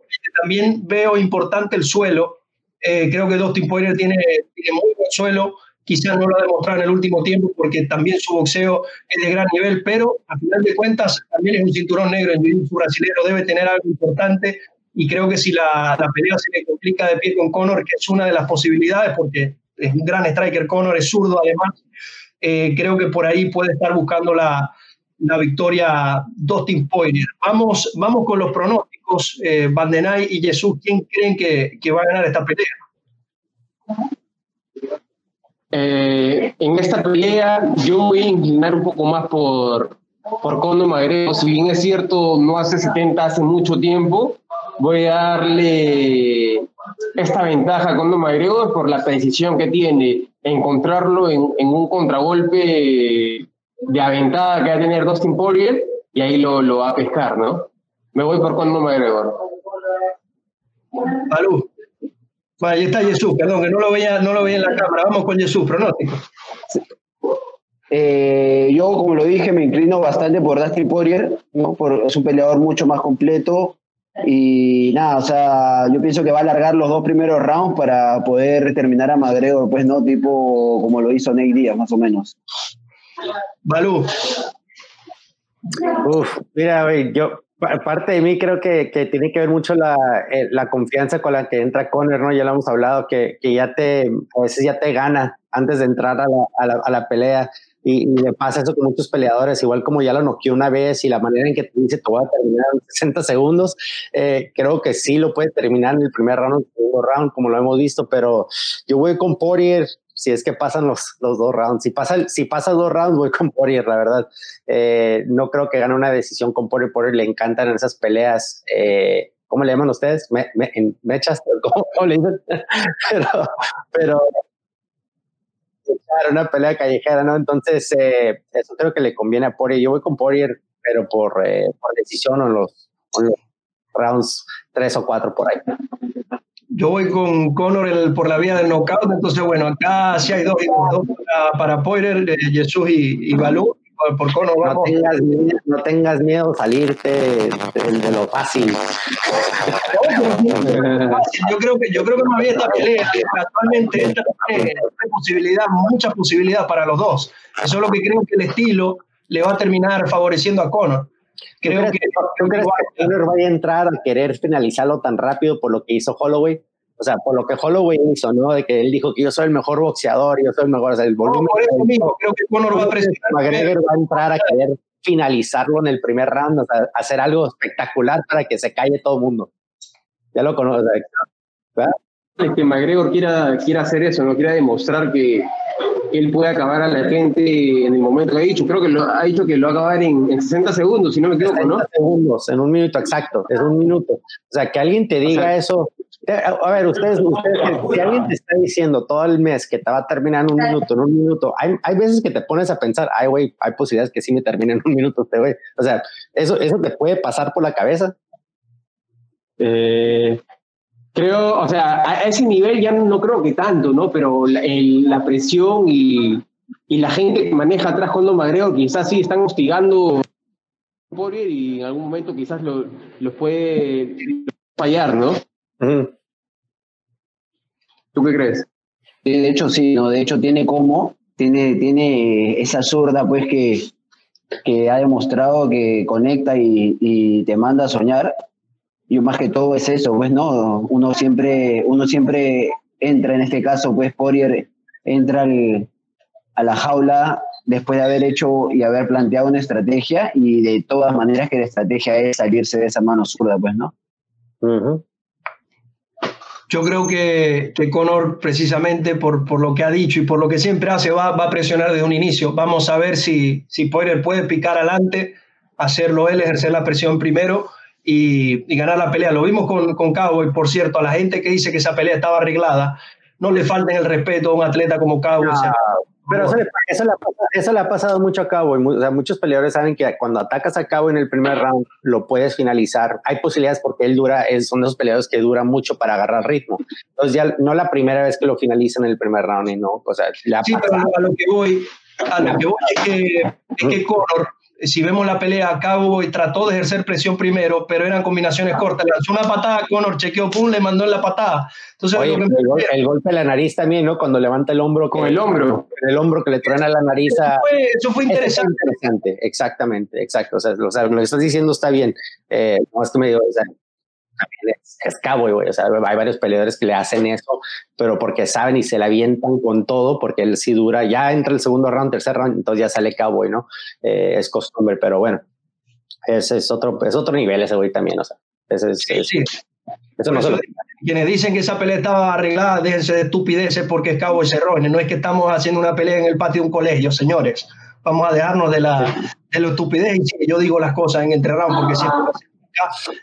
también veo importante el suelo eh, creo que Dustin Poirier tiene, tiene muy buen suelo, quizás no lo ha demostrado en el último tiempo porque también su boxeo es de gran nivel, pero a final de cuentas también es un cinturón negro. En su brasileño, debe tener algo importante y creo que si la, la, pelea se le complica de pie con Conor, que es una de las posibilidades porque es un gran striker, Conor es zurdo además, eh, creo que por ahí puede estar buscando la, la victoria Dustin Poirier. Vamos, vamos con los pronósticos, eh, Bandenay y Jesús, ¿quién creen que, que, va a ganar esta pelea? Eh, en esta pelea yo voy a inclinar un poco más por, por Conor McGregor. Si bien es cierto, no hace 70, hace mucho tiempo, voy a darle esta ventaja a Conor McGregor por la precisión que tiene, encontrarlo en, en un contragolpe de aventada que va a tener Dustin Poirier y ahí lo, lo va a pescar, ¿no? Me voy por Conor McGregor. Salud. Bueno, ahí está Jesús, perdón, que no lo veía, no lo veía en la cámara. Vamos con Jesús, pronóstico. Eh, yo, como lo dije, me inclino bastante por Dustin Poirier, ¿no? Por, es un peleador mucho más completo. Y nada, o sea, yo pienso que va a alargar los dos primeros rounds para poder terminar a McGregor, pues, ¿no? Tipo como lo hizo Nate Díaz, más o menos. Balú. Uf, mira, yo, parte de mí creo que, que tiene que ver mucho la, eh, la, confianza con la que entra Conner, ¿no? Ya lo hemos hablado, que, que, ya te, a veces ya te gana antes de entrar a la, a la, a la pelea. Y, y, le pasa eso con muchos peleadores, igual como ya lo noqueó una vez y la manera en que te dice te voy a terminar en 60 segundos, eh, creo que sí lo puede terminar en el primer round, en el segundo round, como lo hemos visto, pero yo voy con Poirier, si es que pasan los, los dos rounds. Si pasa, si pasa dos rounds, voy con Poirier, la verdad. Eh, no creo que gane una decisión con Poirier. Poirier le encantan esas peleas. Eh, ¿Cómo le llaman ustedes? Me, me, mechas, ¿cómo, ¿cómo, le dicen? pero, pero una pelea callejera, ¿no? Entonces, eh, eso creo que le conviene a Poirier. Yo voy con Poirier, pero por, eh, por decisión o los, rounds tres o cuatro por ahí. Yo voy con Conor el, por la vía del knockout, entonces bueno, acá sí hay dos, dos para, para Poirier, eh, Jesús y, y Balú. Por, Conor no vamos. Tengas, no tengas miedo salirte de, de, lo fácil. yo creo que yo creo que más bien esta pelea actualmente esta tiene posibilidad, mucha posibilidad para los dos. Eso es lo que creo que el estilo le va a terminar favoreciendo a Conor. Creo que, ¿tú crees que vaya a entrar a querer finalizarlo tan rápido por lo que hizo Holloway? O sea, por lo que Holloway hizo, ¿no? De que él dijo que yo soy el mejor boxeador, yo soy el mejor, o sea, el volumen. No, por eso mismo, creo que Conor va a presionar. McGregor va a entrar a querer finalizarlo en el primer round, o sea, hacer algo espectacular para que se calle todo el mundo. Ya lo conoces, ¿verdad? Es que McGregor quiera, quiera hacer eso, no quiera demostrar que, él puede acabar a la gente en el momento que ha dicho. Creo que lo, ha dicho que lo va a acabar en, en 60 segundos, si no me equivoco, ¿no? segundos, en un minuto exacto, es un minuto. O sea, que alguien te diga o sea, eso. Eh, a ver, ustedes, ustedes, si alguien te está diciendo todo el mes que te va a terminar en un minuto, en un minuto, hay, hay veces que te pones a pensar, ay, güey, hay posibilidades que sí me termine en un minuto, este güey. O sea, eso, eso te puede pasar por la cabeza. Eh, creo, o sea, a ese nivel ya no creo que tanto, ¿no? Pero la, el, la presión y, y, la gente que maneja atrás con Don Magreo quizás sí están hostigando Poirier y en algún momento quizás lo, lo puede fallar, ¿no? Mm. ¿Tú qué crees? De hecho, sí, ¿no? De hecho, tiene como, tiene, tiene esa zurda, pues, que, que ha demostrado que conecta y, y te manda a soñar y más que todo es eso, pues no, uno siempre, uno siempre entra, en este caso, pues Poirier entra al, a la jaula después de haber hecho y haber planteado una estrategia y de todas maneras que la estrategia es salirse de esa mano zurda, pues, ¿no? Uh -huh. Yo creo que, que Conor, precisamente por, por, lo que ha dicho y por lo que siempre hace, va, va a presionar desde un inicio. Vamos a ver si, si Poirier puede picar adelante hacerlo él, ejercer la presión primero y, ganar la pelea. Lo vimos con, con Cowboy, por cierto, a la gente que dice que esa pelea estaba arreglada, no le falten el respeto a un atleta como Cowboy. pero eso le, eso, le, ha pasado mucho a Cowboy. O sea, muchos peleadores saben que cuando atacas a Cowboy en el primer round, lo puedes finalizar. Hay posibilidades porque él dura, es, son de esos peleadores que duran mucho para agarrar ritmo. Entonces, ya no la primera vez que lo finalizan en el primer round, y no, o sea, sí, pero a lo que voy, a lo que voy es que, es que si vemos la pelea, a Cabo y trató de ejercer presión primero, pero eran combinaciones cortas. Le lanzó una patada, Conor chequeó, pum, le mandó en la patada. Entonces, el, golpe de la nariz también, ¿no? Cuando levanta el hombro. Con el hombro. El hombro que le truena la nariz. Eso fue, interesante. interesante. Exactamente, exacto. O sea, lo, lo que estás diciendo está bien. Eh, no es que me digo, o sea, es, cowboy, güey. O sea, hay varios peleadores que le hacen eso, pero porque saben y se la avientan con todo, porque él sí dura, ya entra el segundo round, tercer round, entonces ya sale cowboy, ¿no? Eh, es costumbre, pero bueno, ese es otro, es otro nivel ese güey también, o sea, ese es, sí, Eso no se lo quienes dicen que esa pelea estaba arreglada, déjense de estupideces porque es Cowboy Cerrone. No es que estamos haciendo una pelea en el patio de un colegio, señores. Vamos a dejarnos de la, de la estupidez y yo digo las cosas en entre round porque siempre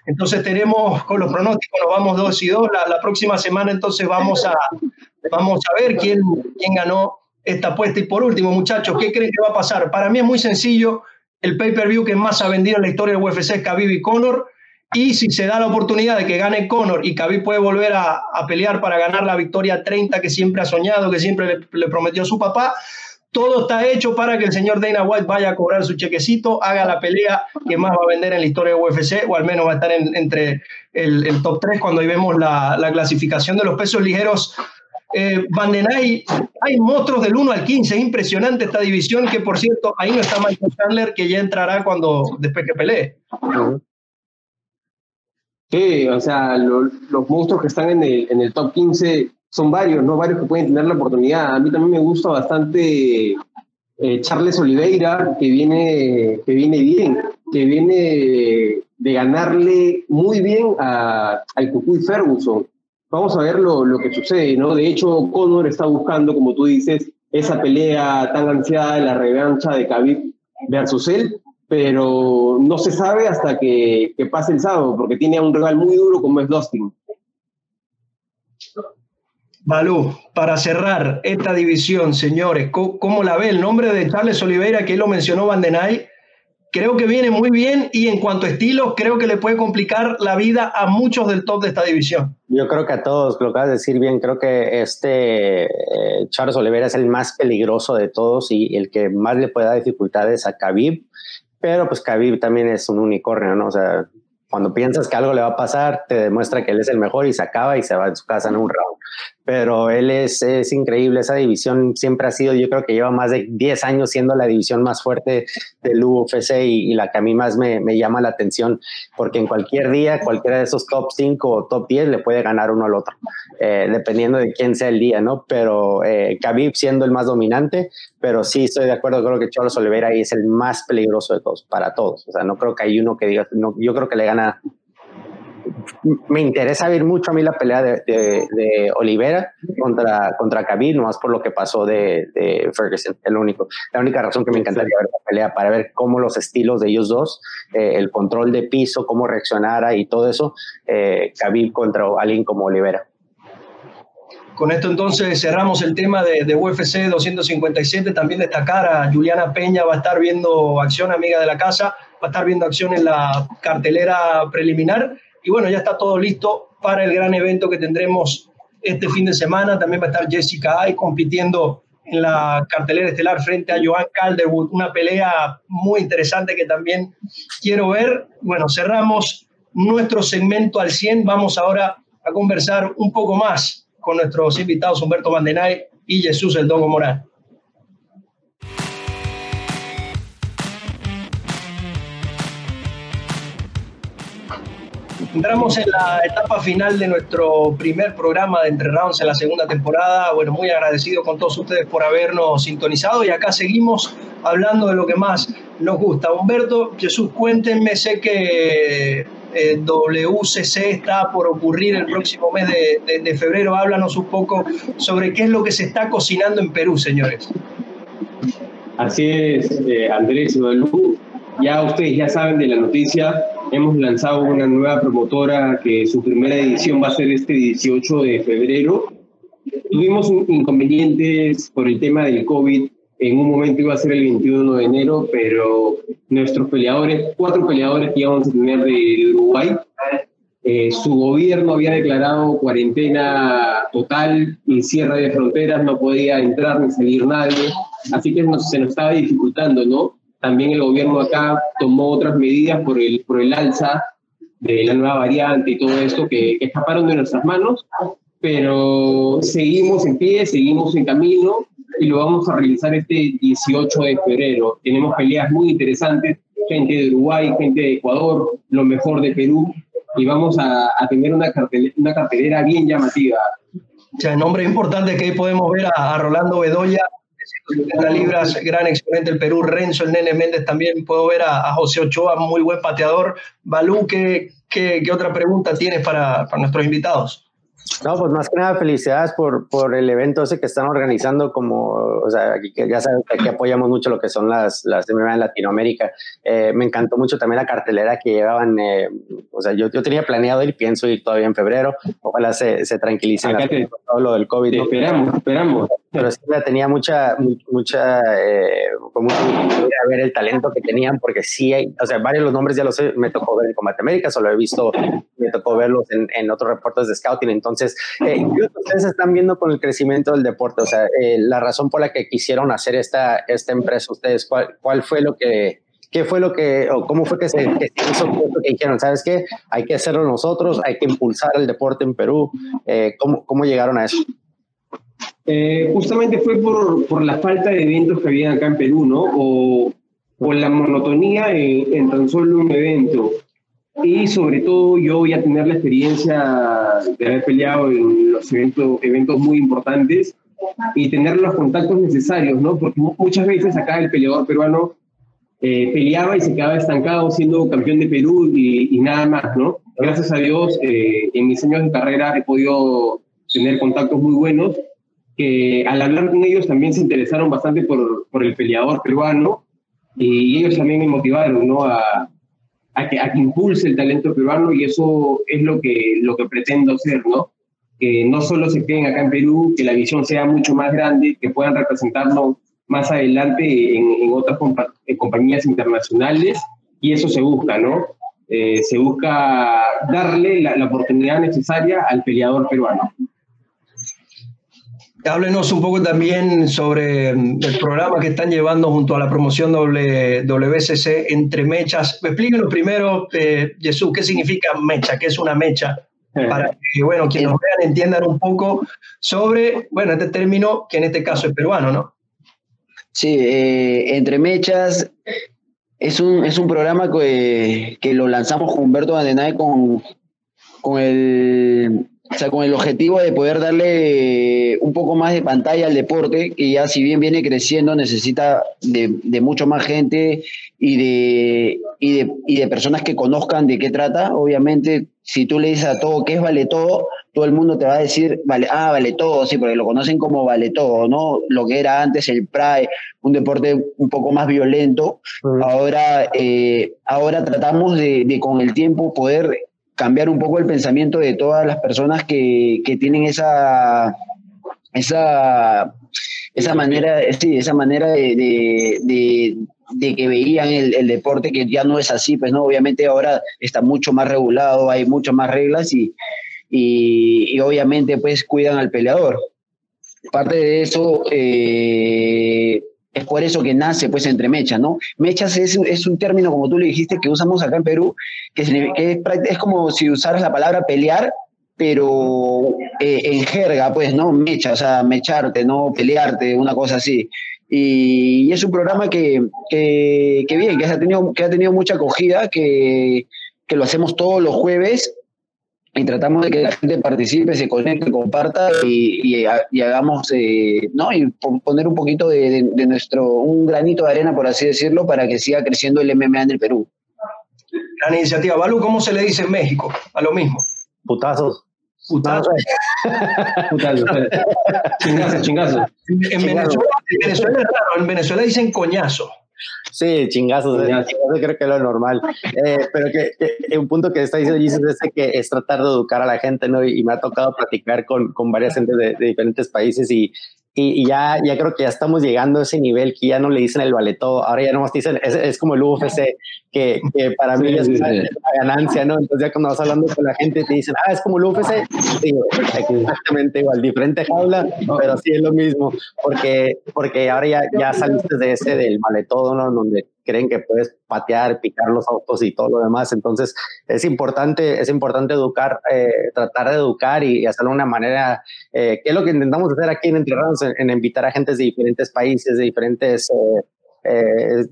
entonces tenemos con los pronósticos, nos vamos dos y dos. La, próxima semana entonces vamos a, vamos a ver quién, quién ganó esta apuesta. Y por último, muchachos, ¿qué creen que va a pasar? Para mí es muy sencillo. El pay-per-view que más ha vendido en la historia del UFC es Khabib y Conor. Y si se da la oportunidad de que gane Conor y Khabib puede volver a, a pelear para ganar la victoria 30 que siempre ha soñado, que siempre le, le prometió su papá, todo está hecho para que el señor Dana White vaya a cobrar su chequecito, haga la pelea que más va a vender en la historia de UFC, o al menos va a estar entre el, top 3 cuando ahí vemos la, clasificación de los pesos ligeros. Eh, Vandenay, hay monstruos del 1 al 15, es impresionante esta división, que por cierto, ahí no está Michael Chandler, que ya entrará cuando después que pelee. Sí, o sea, los monstruos que están en el top 15 son varios, ¿no? Varios que pueden tener la oportunidad. A mí también me gusta bastante eh, Charles Oliveira, que viene, que viene bien, que viene de, ganarle muy bien a, al Cucuy Ferguson. Vamos a ver lo, lo, que sucede, ¿no? De hecho, Conor está buscando, como tú dices, esa pelea tan ansiada de la revancha de Khabib versus él, pero no se sabe hasta que, que pase el sábado, porque tiene a un rival muy duro como es Dustin. Balú, para cerrar esta división, señores, ¿cómo, la ve el nombre de Charles Oliveira, que lo mencionó Vandenay? Creo que viene muy bien y en cuanto a estilo, creo que le puede complicar la vida a muchos del top de esta división. Yo creo que a todos, lo acabas de decir bien, creo que este eh, Charles Oliveira es el más peligroso de todos y el que más le puede dar dificultades a Khabib, pero pues Khabib también es un unicornio, ¿no? O sea, cuando piensas que algo le va a pasar, te demuestra que él es el mejor y se acaba y se va a su casa en un round pero él es, es, increíble. Esa división siempre ha sido, yo creo que lleva más de 10 años siendo la división más fuerte del UFC y, la que a mí más me, me, llama la atención, porque en cualquier día, cualquiera de esos top 5 o top 10 le puede ganar uno al otro, eh, dependiendo de quién sea el día, ¿no? Pero eh, Khabib siendo el más dominante, pero sí estoy de acuerdo, creo que Cholos Oliveira ahí es el más peligroso de todos, para todos. O sea, no creo que hay uno que diga, no, yo creo que le gana me interesa ver mucho a mí la pelea de, de, Olivera contra, contra Khabib, nomás por lo que pasó de, de, Ferguson, el único. La única razón que me encantaría ver la pelea, para ver cómo los estilos de ellos dos, eh, el control de piso, cómo reaccionara y todo eso, eh, Khabib contra alguien como Olivera. Con esto entonces cerramos el tema de, de, UFC 257. También destacar a Juliana Peña, va a estar viendo acción, amiga de la casa, va a estar viendo acción en la cartelera preliminar. Y bueno, ya está todo listo para el gran evento que tendremos este fin de semana. También va a estar Jessica Ay compitiendo en la cartelera estelar frente a Joan Calderwood, una pelea muy interesante que también quiero ver. Bueno, cerramos nuestro segmento al 100. Vamos ahora a conversar un poco más con nuestros invitados Humberto Bandenay y Jesús El Dogo Morán. Entramos en la etapa final de nuestro primer programa de Entre en la segunda temporada. Bueno, muy agradecido con todos ustedes por habernos sintonizado y acá seguimos hablando de lo que más nos gusta. Humberto, Jesús, cuéntenme, sé que eh, WCC está por ocurrir el próximo mes de, febrero. Háblanos un poco sobre qué es lo que se está cocinando en Perú, señores. Así es, eh, Andrés ya ustedes ya saben de la noticia, hemos lanzado una nueva promotora que su primera edición va a ser este 18 de febrero. Tuvimos inconvenientes por el tema del COVID. En un momento iba a ser el 21 de enero, pero nuestros peleadores, cuatro peleadores que íbamos a tener de Uruguay, eh, su gobierno había declarado cuarentena total y cierre de fronteras, no podía entrar ni salir nadie, así que se nos estaba dificultando, ¿no? También el gobierno acá tomó otras medidas por el, por el alza de la nueva variante y todo esto que, que escaparon de nuestras manos, pero seguimos en pie, seguimos en camino y lo vamos a realizar este 18 de febrero. Tenemos peleas muy interesantes, gente de Uruguay, gente de Ecuador, lo mejor de Perú, y vamos a, tener una, una cartelera bien llamativa. O sea, nombre importante que podemos ver a, Rolando Bedoya, 150 libras, gran exponente del Perú, Renzo, el Nene Méndez también, puedo ver a, José Ochoa, muy buen pateador. Balú, ¿qué, qué, otra pregunta tienes para, para nuestros invitados? No, pues más que nada felicidades por, por el evento ese que están organizando, como, o sea, aquí, ya saben que aquí apoyamos mucho lo que son las, las MMA en Latinoamérica. Eh, me encantó mucho también la cartelera que llevaban, eh, o sea, yo, yo tenía planeado ir, pienso ir todavía en febrero, ojalá se, se tranquilicen todo lo del COVID. Esperamos, esperamos pero sí tenía mucha, mucha, eh, como a ver el talento que tenían, porque sí hay, o sea, varios los nombres ya los sé, me tocó ver en Combate América, solo he visto, me tocó verlos en, en otros reportes de scouting, entonces, eh, ustedes están viendo con el crecimiento del deporte, o sea, eh, la razón por la que quisieron hacer esta, esta empresa, ustedes, ¿cuál, cuál fue lo que, ¿Qué fue lo que, o cómo fue que se, que se hizo que dijeron, sabes qué, hay que hacerlo nosotros, hay que impulsar el deporte en Perú? Eh, ¿cómo, ¿Cómo llegaron a eso? Eh, justamente fue por, por, la falta de eventos que había acá en Perú, ¿no? O, o la monotonía en, tan solo un evento. Y sobre todo yo voy a tener la experiencia de haber peleado en los eventos, eventos muy importantes y tener los contactos necesarios, ¿no? Porque muchas veces acá el peleador peruano eh, peleaba y se quedaba estancado siendo campeón de Perú y, y nada más, ¿no? Gracias a Dios, eh, en mis años de carrera he podido tener contactos muy buenos que al hablar con ellos también se interesaron bastante por, por el peleador peruano y ellos también me motivaron ¿no? a, a, que, a que impulse el talento peruano y eso es lo que, lo que pretendo hacer, ¿no? que no solo se queden acá en Perú, que la visión sea mucho más grande, que puedan representarnos más adelante en, en otras compañías internacionales y eso se busca, ¿no? Eh, se busca darle la, la oportunidad necesaria al peleador peruano. Háblenos un poco también sobre mm, el programa que están llevando junto a la promoción WCC entre mechas. Explíquenos primero, eh, Jesús, qué significa mecha, qué es una mecha, para que, bueno, quienes nos vean entiendan un poco sobre, bueno, este término que en este caso es peruano, ¿no? Sí, eh, entre mechas es un, es un programa que, que lo lanzamos con Humberto Vandenay con, con el o sea, con el objetivo de poder darle un poco más de pantalla al deporte, que ya si bien viene creciendo, necesita de, de mucho más gente y de, y, de, y de personas que conozcan de qué trata. Obviamente, si tú le dices a todo qué es vale todo, todo el mundo te va a decir, vale, ah, vale todo, sí, porque lo conocen como vale todo, ¿no? Lo que era antes el Pride, un deporte un poco más violento. Ahora, eh, ahora tratamos de, de, con el tiempo poder cambiar un poco el pensamiento de todas las personas que, que tienen esa, esa, esa manera, sí, esa manera de, de, que veían el, deporte que ya no es así, pues no, obviamente ahora está mucho más regulado, hay muchas más reglas y, y, y obviamente pues cuidan al peleador. Parte de eso, eh, es por eso que nace pues entre mechas, ¿no? Mechas es, es, un término, como tú le dijiste, que usamos acá en Perú, que, que es, es, como si usaras la palabra pelear, pero eh, en jerga, pues, ¿no? Mecha, o sea, mecharte, ¿no? Pelearte, una cosa así. Y, y es un programa que, que, que, bien, que ha, tenido, que ha tenido mucha acogida, que, que lo hacemos todos los jueves y tratamos de que la gente participe, se conecte, comparta y, y, y hagamos, eh, ¿no? Y poner un poquito de, de, de, nuestro, un granito de arena, por así decirlo, para que siga creciendo el MMA en el Perú. Gran iniciativa. Balu, ¿cómo se le dice en México? A lo mismo. Putazos. Putazos. Putazos. chingazo, chingazo. En, Venezuela, en Venezuela es raro, en Venezuela dicen coñazo. Sí, chingazos, creo que es lo normal. Eh, pero que, un punto que está diciendo Jesus es que es tratar de educar a la gente, ¿no? Y, me ha tocado platicar con, con varias gente de, de, diferentes países y, y, ya, ya creo que ya estamos llegando a ese nivel que ya no le dicen el todo, ahora ya nomás dicen, es, es como el UFC, que, que para mí es una, ganancia, ¿no? Entonces ya cuando vas hablando con la gente te dicen, ah, es como el UFC, digo, exactamente igual, diferente jaula, pero sí es lo mismo, porque, porque ahora ya, ya saliste de ese del todo, ¿no? Donde creen que puedes patear, picar los autos y todo lo demás. Entonces, es importante, es importante educar, eh, tratar de educar y, hacerlo de una manera, eh, que es lo que intentamos hacer aquí en Entre en, invitar a gente de diferentes países, de diferentes eh,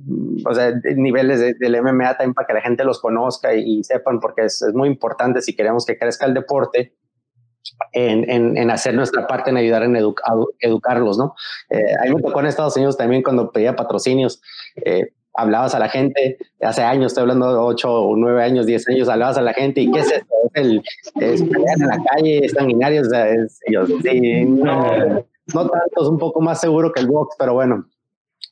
o sea, niveles del MMA también para que la gente los conozca y, sepan, porque es, es, muy importante si queremos que crezca el deporte. En, en, hacer nuestra parte en ayudar en educarlos, ¿no? a mí me tocó en Estados Unidos también cuando pedía patrocinios, hablabas a la gente, hace años, estoy hablando de 8 o 9 años, 10 años, hablabas a la gente y qué es esto, es el es en la calle, es sanguinario, es, sí, no, no tanto, es un poco más seguro que el box, pero bueno.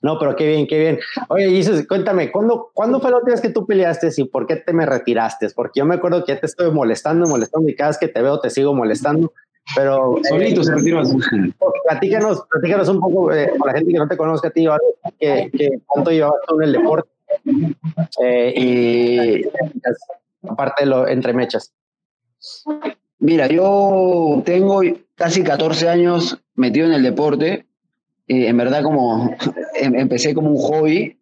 No, pero qué bien, qué bien. Oye, Jesus, cuéntame, ¿cuándo, ¿cuándo fue la última vez que tú peleaste y por qué te me retiraste? Porque yo me acuerdo que ya te estoy molestando, molestando y cada vez que te veo te sigo molestando. Pero. Solito se retiró. Platícanos, platícanos un poco, eh, para la gente que no te conozca a ti, que, que cuánto llevabas tú en el deporte. Eh, y aparte de lo entre mechas. Mira, yo tengo casi 14 años metido en el deporte. y en verdad, como em, empecé como un hobby.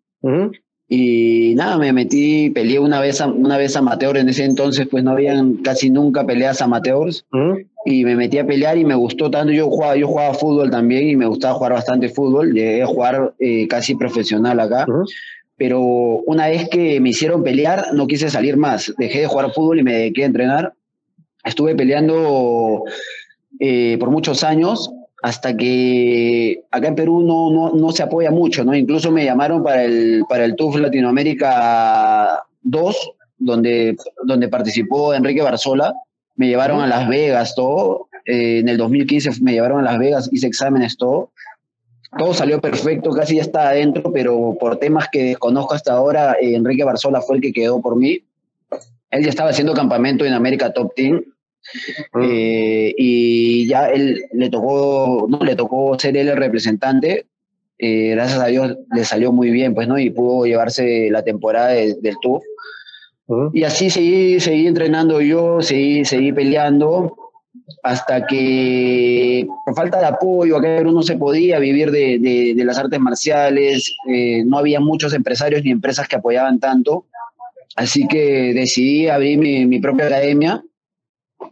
Y nada, me metí, peleé una vez, una vez amateur. En ese entonces, pues no habían casi nunca peleas amateurs y me metí a pelear y me gustó tanto. Yo jugaba, yo jugaba fútbol también y me gustaba jugar bastante fútbol. Llegué a jugar eh, casi profesional acá. Pero una vez que me hicieron pelear, no quise salir más. Dejé de jugar fútbol y me dediqué a entrenar. Estuve peleando eh, por muchos años hasta que acá en Perú no, no, no, se apoya mucho, ¿no? Incluso me llamaron para el, para el TUF Latinoamérica 2, donde, donde participó Enrique Barzola me llevaron a Las Vegas, todo. Eh, en el 2015 me llevaron a Las Vegas, hice exámenes, todo. Todo salió perfecto, casi ya estaba adentro, pero por temas que desconozco hasta ahora, eh, Enrique Barzola fue el que quedó por mí. Él ya estaba haciendo campamento en América Top Team. Eh, y ya él le tocó, no, le tocó ser él el representante. gracias a Dios le salió muy bien, pues, ¿no? Y pudo llevarse la temporada del Tour. Y así seguí, seguí entrenando yo, seguí, seguí peleando, hasta que por falta de apoyo, acá uno no se podía vivir de, de, las artes marciales, eh, no había muchos empresarios ni empresas que apoyaban tanto, así que decidí abrir mi, mi propia academia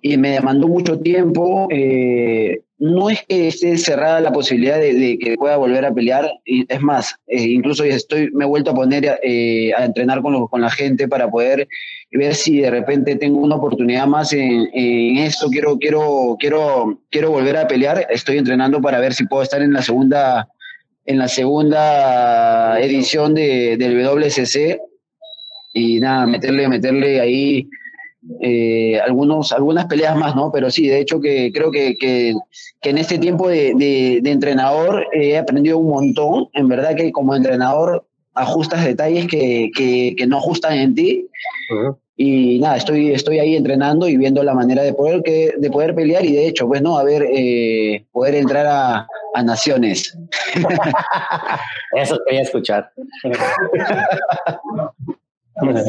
y me demandó mucho tiempo. Eh, no es que esté cerrada la posibilidad de, que pueda volver a pelear, es más, eh, incluso estoy, me he vuelto a poner eh, a entrenar con, con la gente para poder ver si de repente tengo una oportunidad más en, esto, quiero, quiero, quiero, quiero volver a pelear, estoy entrenando para ver si puedo estar en la segunda, en la segunda edición de, del WCC y nada, meterle, meterle ahí eh, algunos, algunas peleas más, ¿no? Pero sí, de hecho que creo que, que, en este tiempo de, de, entrenador he aprendido un montón. En verdad que como entrenador ajustas detalles que, que, no ajustan en ti. Y nada, estoy, estoy ahí entrenando y viendo la manera de poder, que, de poder pelear y de hecho, pues no, a ver, eh, poder entrar a, a naciones. Eso quería escuchar.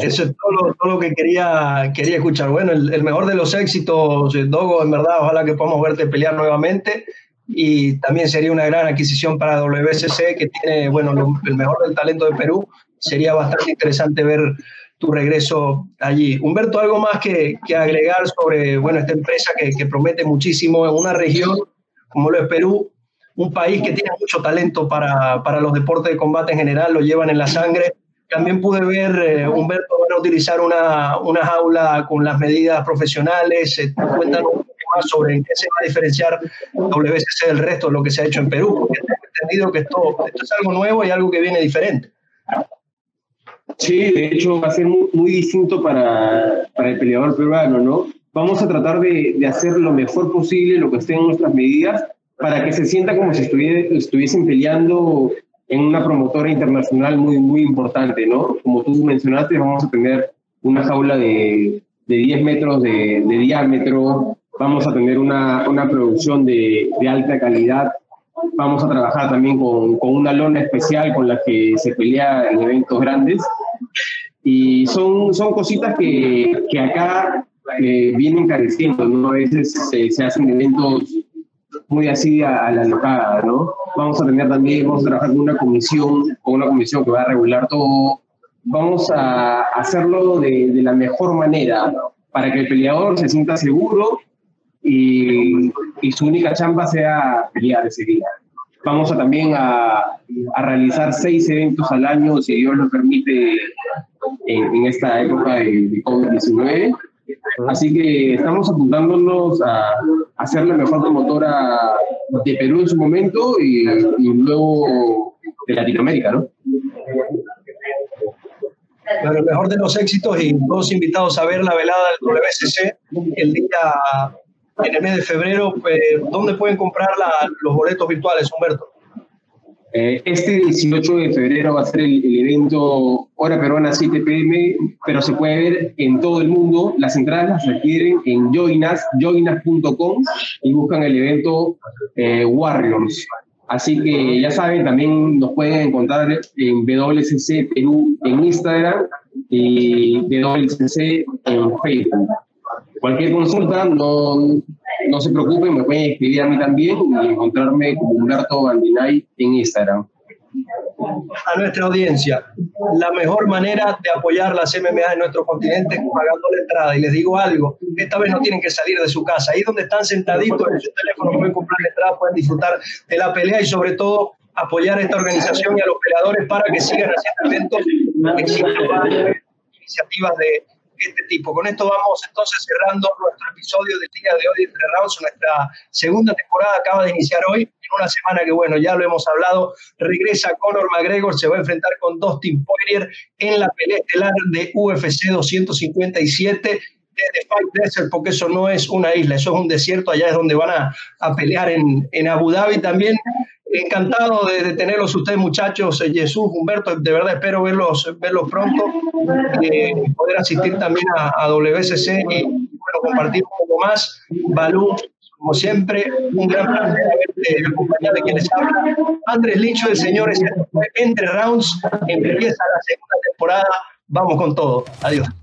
Eso es todo lo, que quería, quería escuchar. Bueno, el, mejor de los éxitos, Dogo, en verdad, ojalá que podamos verte pelear nuevamente. Y también sería una gran adquisición para WSC, que tiene, bueno, el mejor del talento de Perú. Sería bastante interesante ver tu regreso allí. Humberto, ¿algo más que, que agregar sobre, bueno, esta empresa que, que promete muchísimo en una región como lo es Perú, un país que tiene mucho talento para, para los deportes de combate en general, lo llevan en la sangre también pude ver, eh, Humberto, van a utilizar una, una, jaula con las medidas profesionales. Eh, cuéntanos un poco más sobre en qué se va a diferenciar WCC del resto de lo que se ha hecho en Perú, porque tengo entendido que esto, esto es algo nuevo y algo que viene diferente. Sí, de hecho va a ser muy, distinto para, para, el peleador peruano, ¿no? Vamos a tratar de, de, hacer lo mejor posible, lo que esté en nuestras medidas, para que se sienta como si estuviesen peleando en una promotora internacional muy, muy importante, ¿no? Como tú mencionaste, vamos a tener una jaula de, de 10 metros de, de, diámetro, vamos a tener una, una producción de, de, alta calidad, vamos a trabajar también con, con, una lona especial con la que se pelea en eventos grandes. Y son, son cositas que, que acá eh, vienen careciendo, ¿no? A veces se, se hacen eventos muy así a, a, la locada, ¿no? Vamos a tener también, vamos a trabajar con una comisión, con una comisión que va a regular todo. Vamos a hacerlo de, de la mejor manera para que el peleador se sienta seguro y, y su única chamba sea pelear ese día. Vamos a también a, a, realizar seis eventos al año, si Dios lo permite, en, en esta época de, de COVID-19 Así que estamos apuntándonos a, hacer la mejor promotora de Perú en su momento y, luego de Latinoamérica, ¿no? Bueno, el mejor de los éxitos y todos invitados a ver la velada del WSC el día en el mes de febrero. Pues, ¿Dónde pueden comprar los boletos virtuales, Humberto? Eh, este 18 de febrero va a ser el, evento Hora Peruana 7 pm, pero se puede ver en todo el mundo. Las entradas las adquieren en joinas, joinas.com y buscan el evento eh, Warriors. Así que ya saben, también nos pueden encontrar en WCC Perú en Instagram y WCC en Facebook. Cualquier consulta, no, no se preocupen, me pueden escribir a mí también y encontrarme como Humberto Bandinay en Instagram. A nuestra audiencia, la mejor manera de apoyar las MMA en nuestro continente es pagando la entrada. Y les digo algo, esta vez no tienen que salir de su casa. Ahí donde están sentaditos en su teléfono pueden comprar la entrada, pueden disfrutar de la pelea y sobre todo apoyar a esta organización y a los peleadores para que sigan haciendo eventos, iniciativas de, este tipo. Con esto vamos entonces cerrando nuestro episodio del día de hoy entre Rounds. Nuestra segunda temporada acaba de iniciar hoy, en una semana que, bueno, ya lo hemos hablado, regresa Conor McGregor, se va a enfrentar con Dustin Poirier en la pelea estelar de UFC 257 de Fight Desert, porque eso no es una isla, eso es un desierto, allá es donde van a, a pelear en, en Abu Dhabi también encantado de, de, tenerlos ustedes muchachos, eh, Jesús, Humberto, de verdad espero verlos, verlos pronto, eh, poder asistir también a, a, WSC y bueno, compartir un poco más. Balú, como siempre, un gran placer haberte acompañado de quienes hablan. Andrés Licho de Señores, entre rounds, empieza la segunda temporada, vamos con todo. Adiós.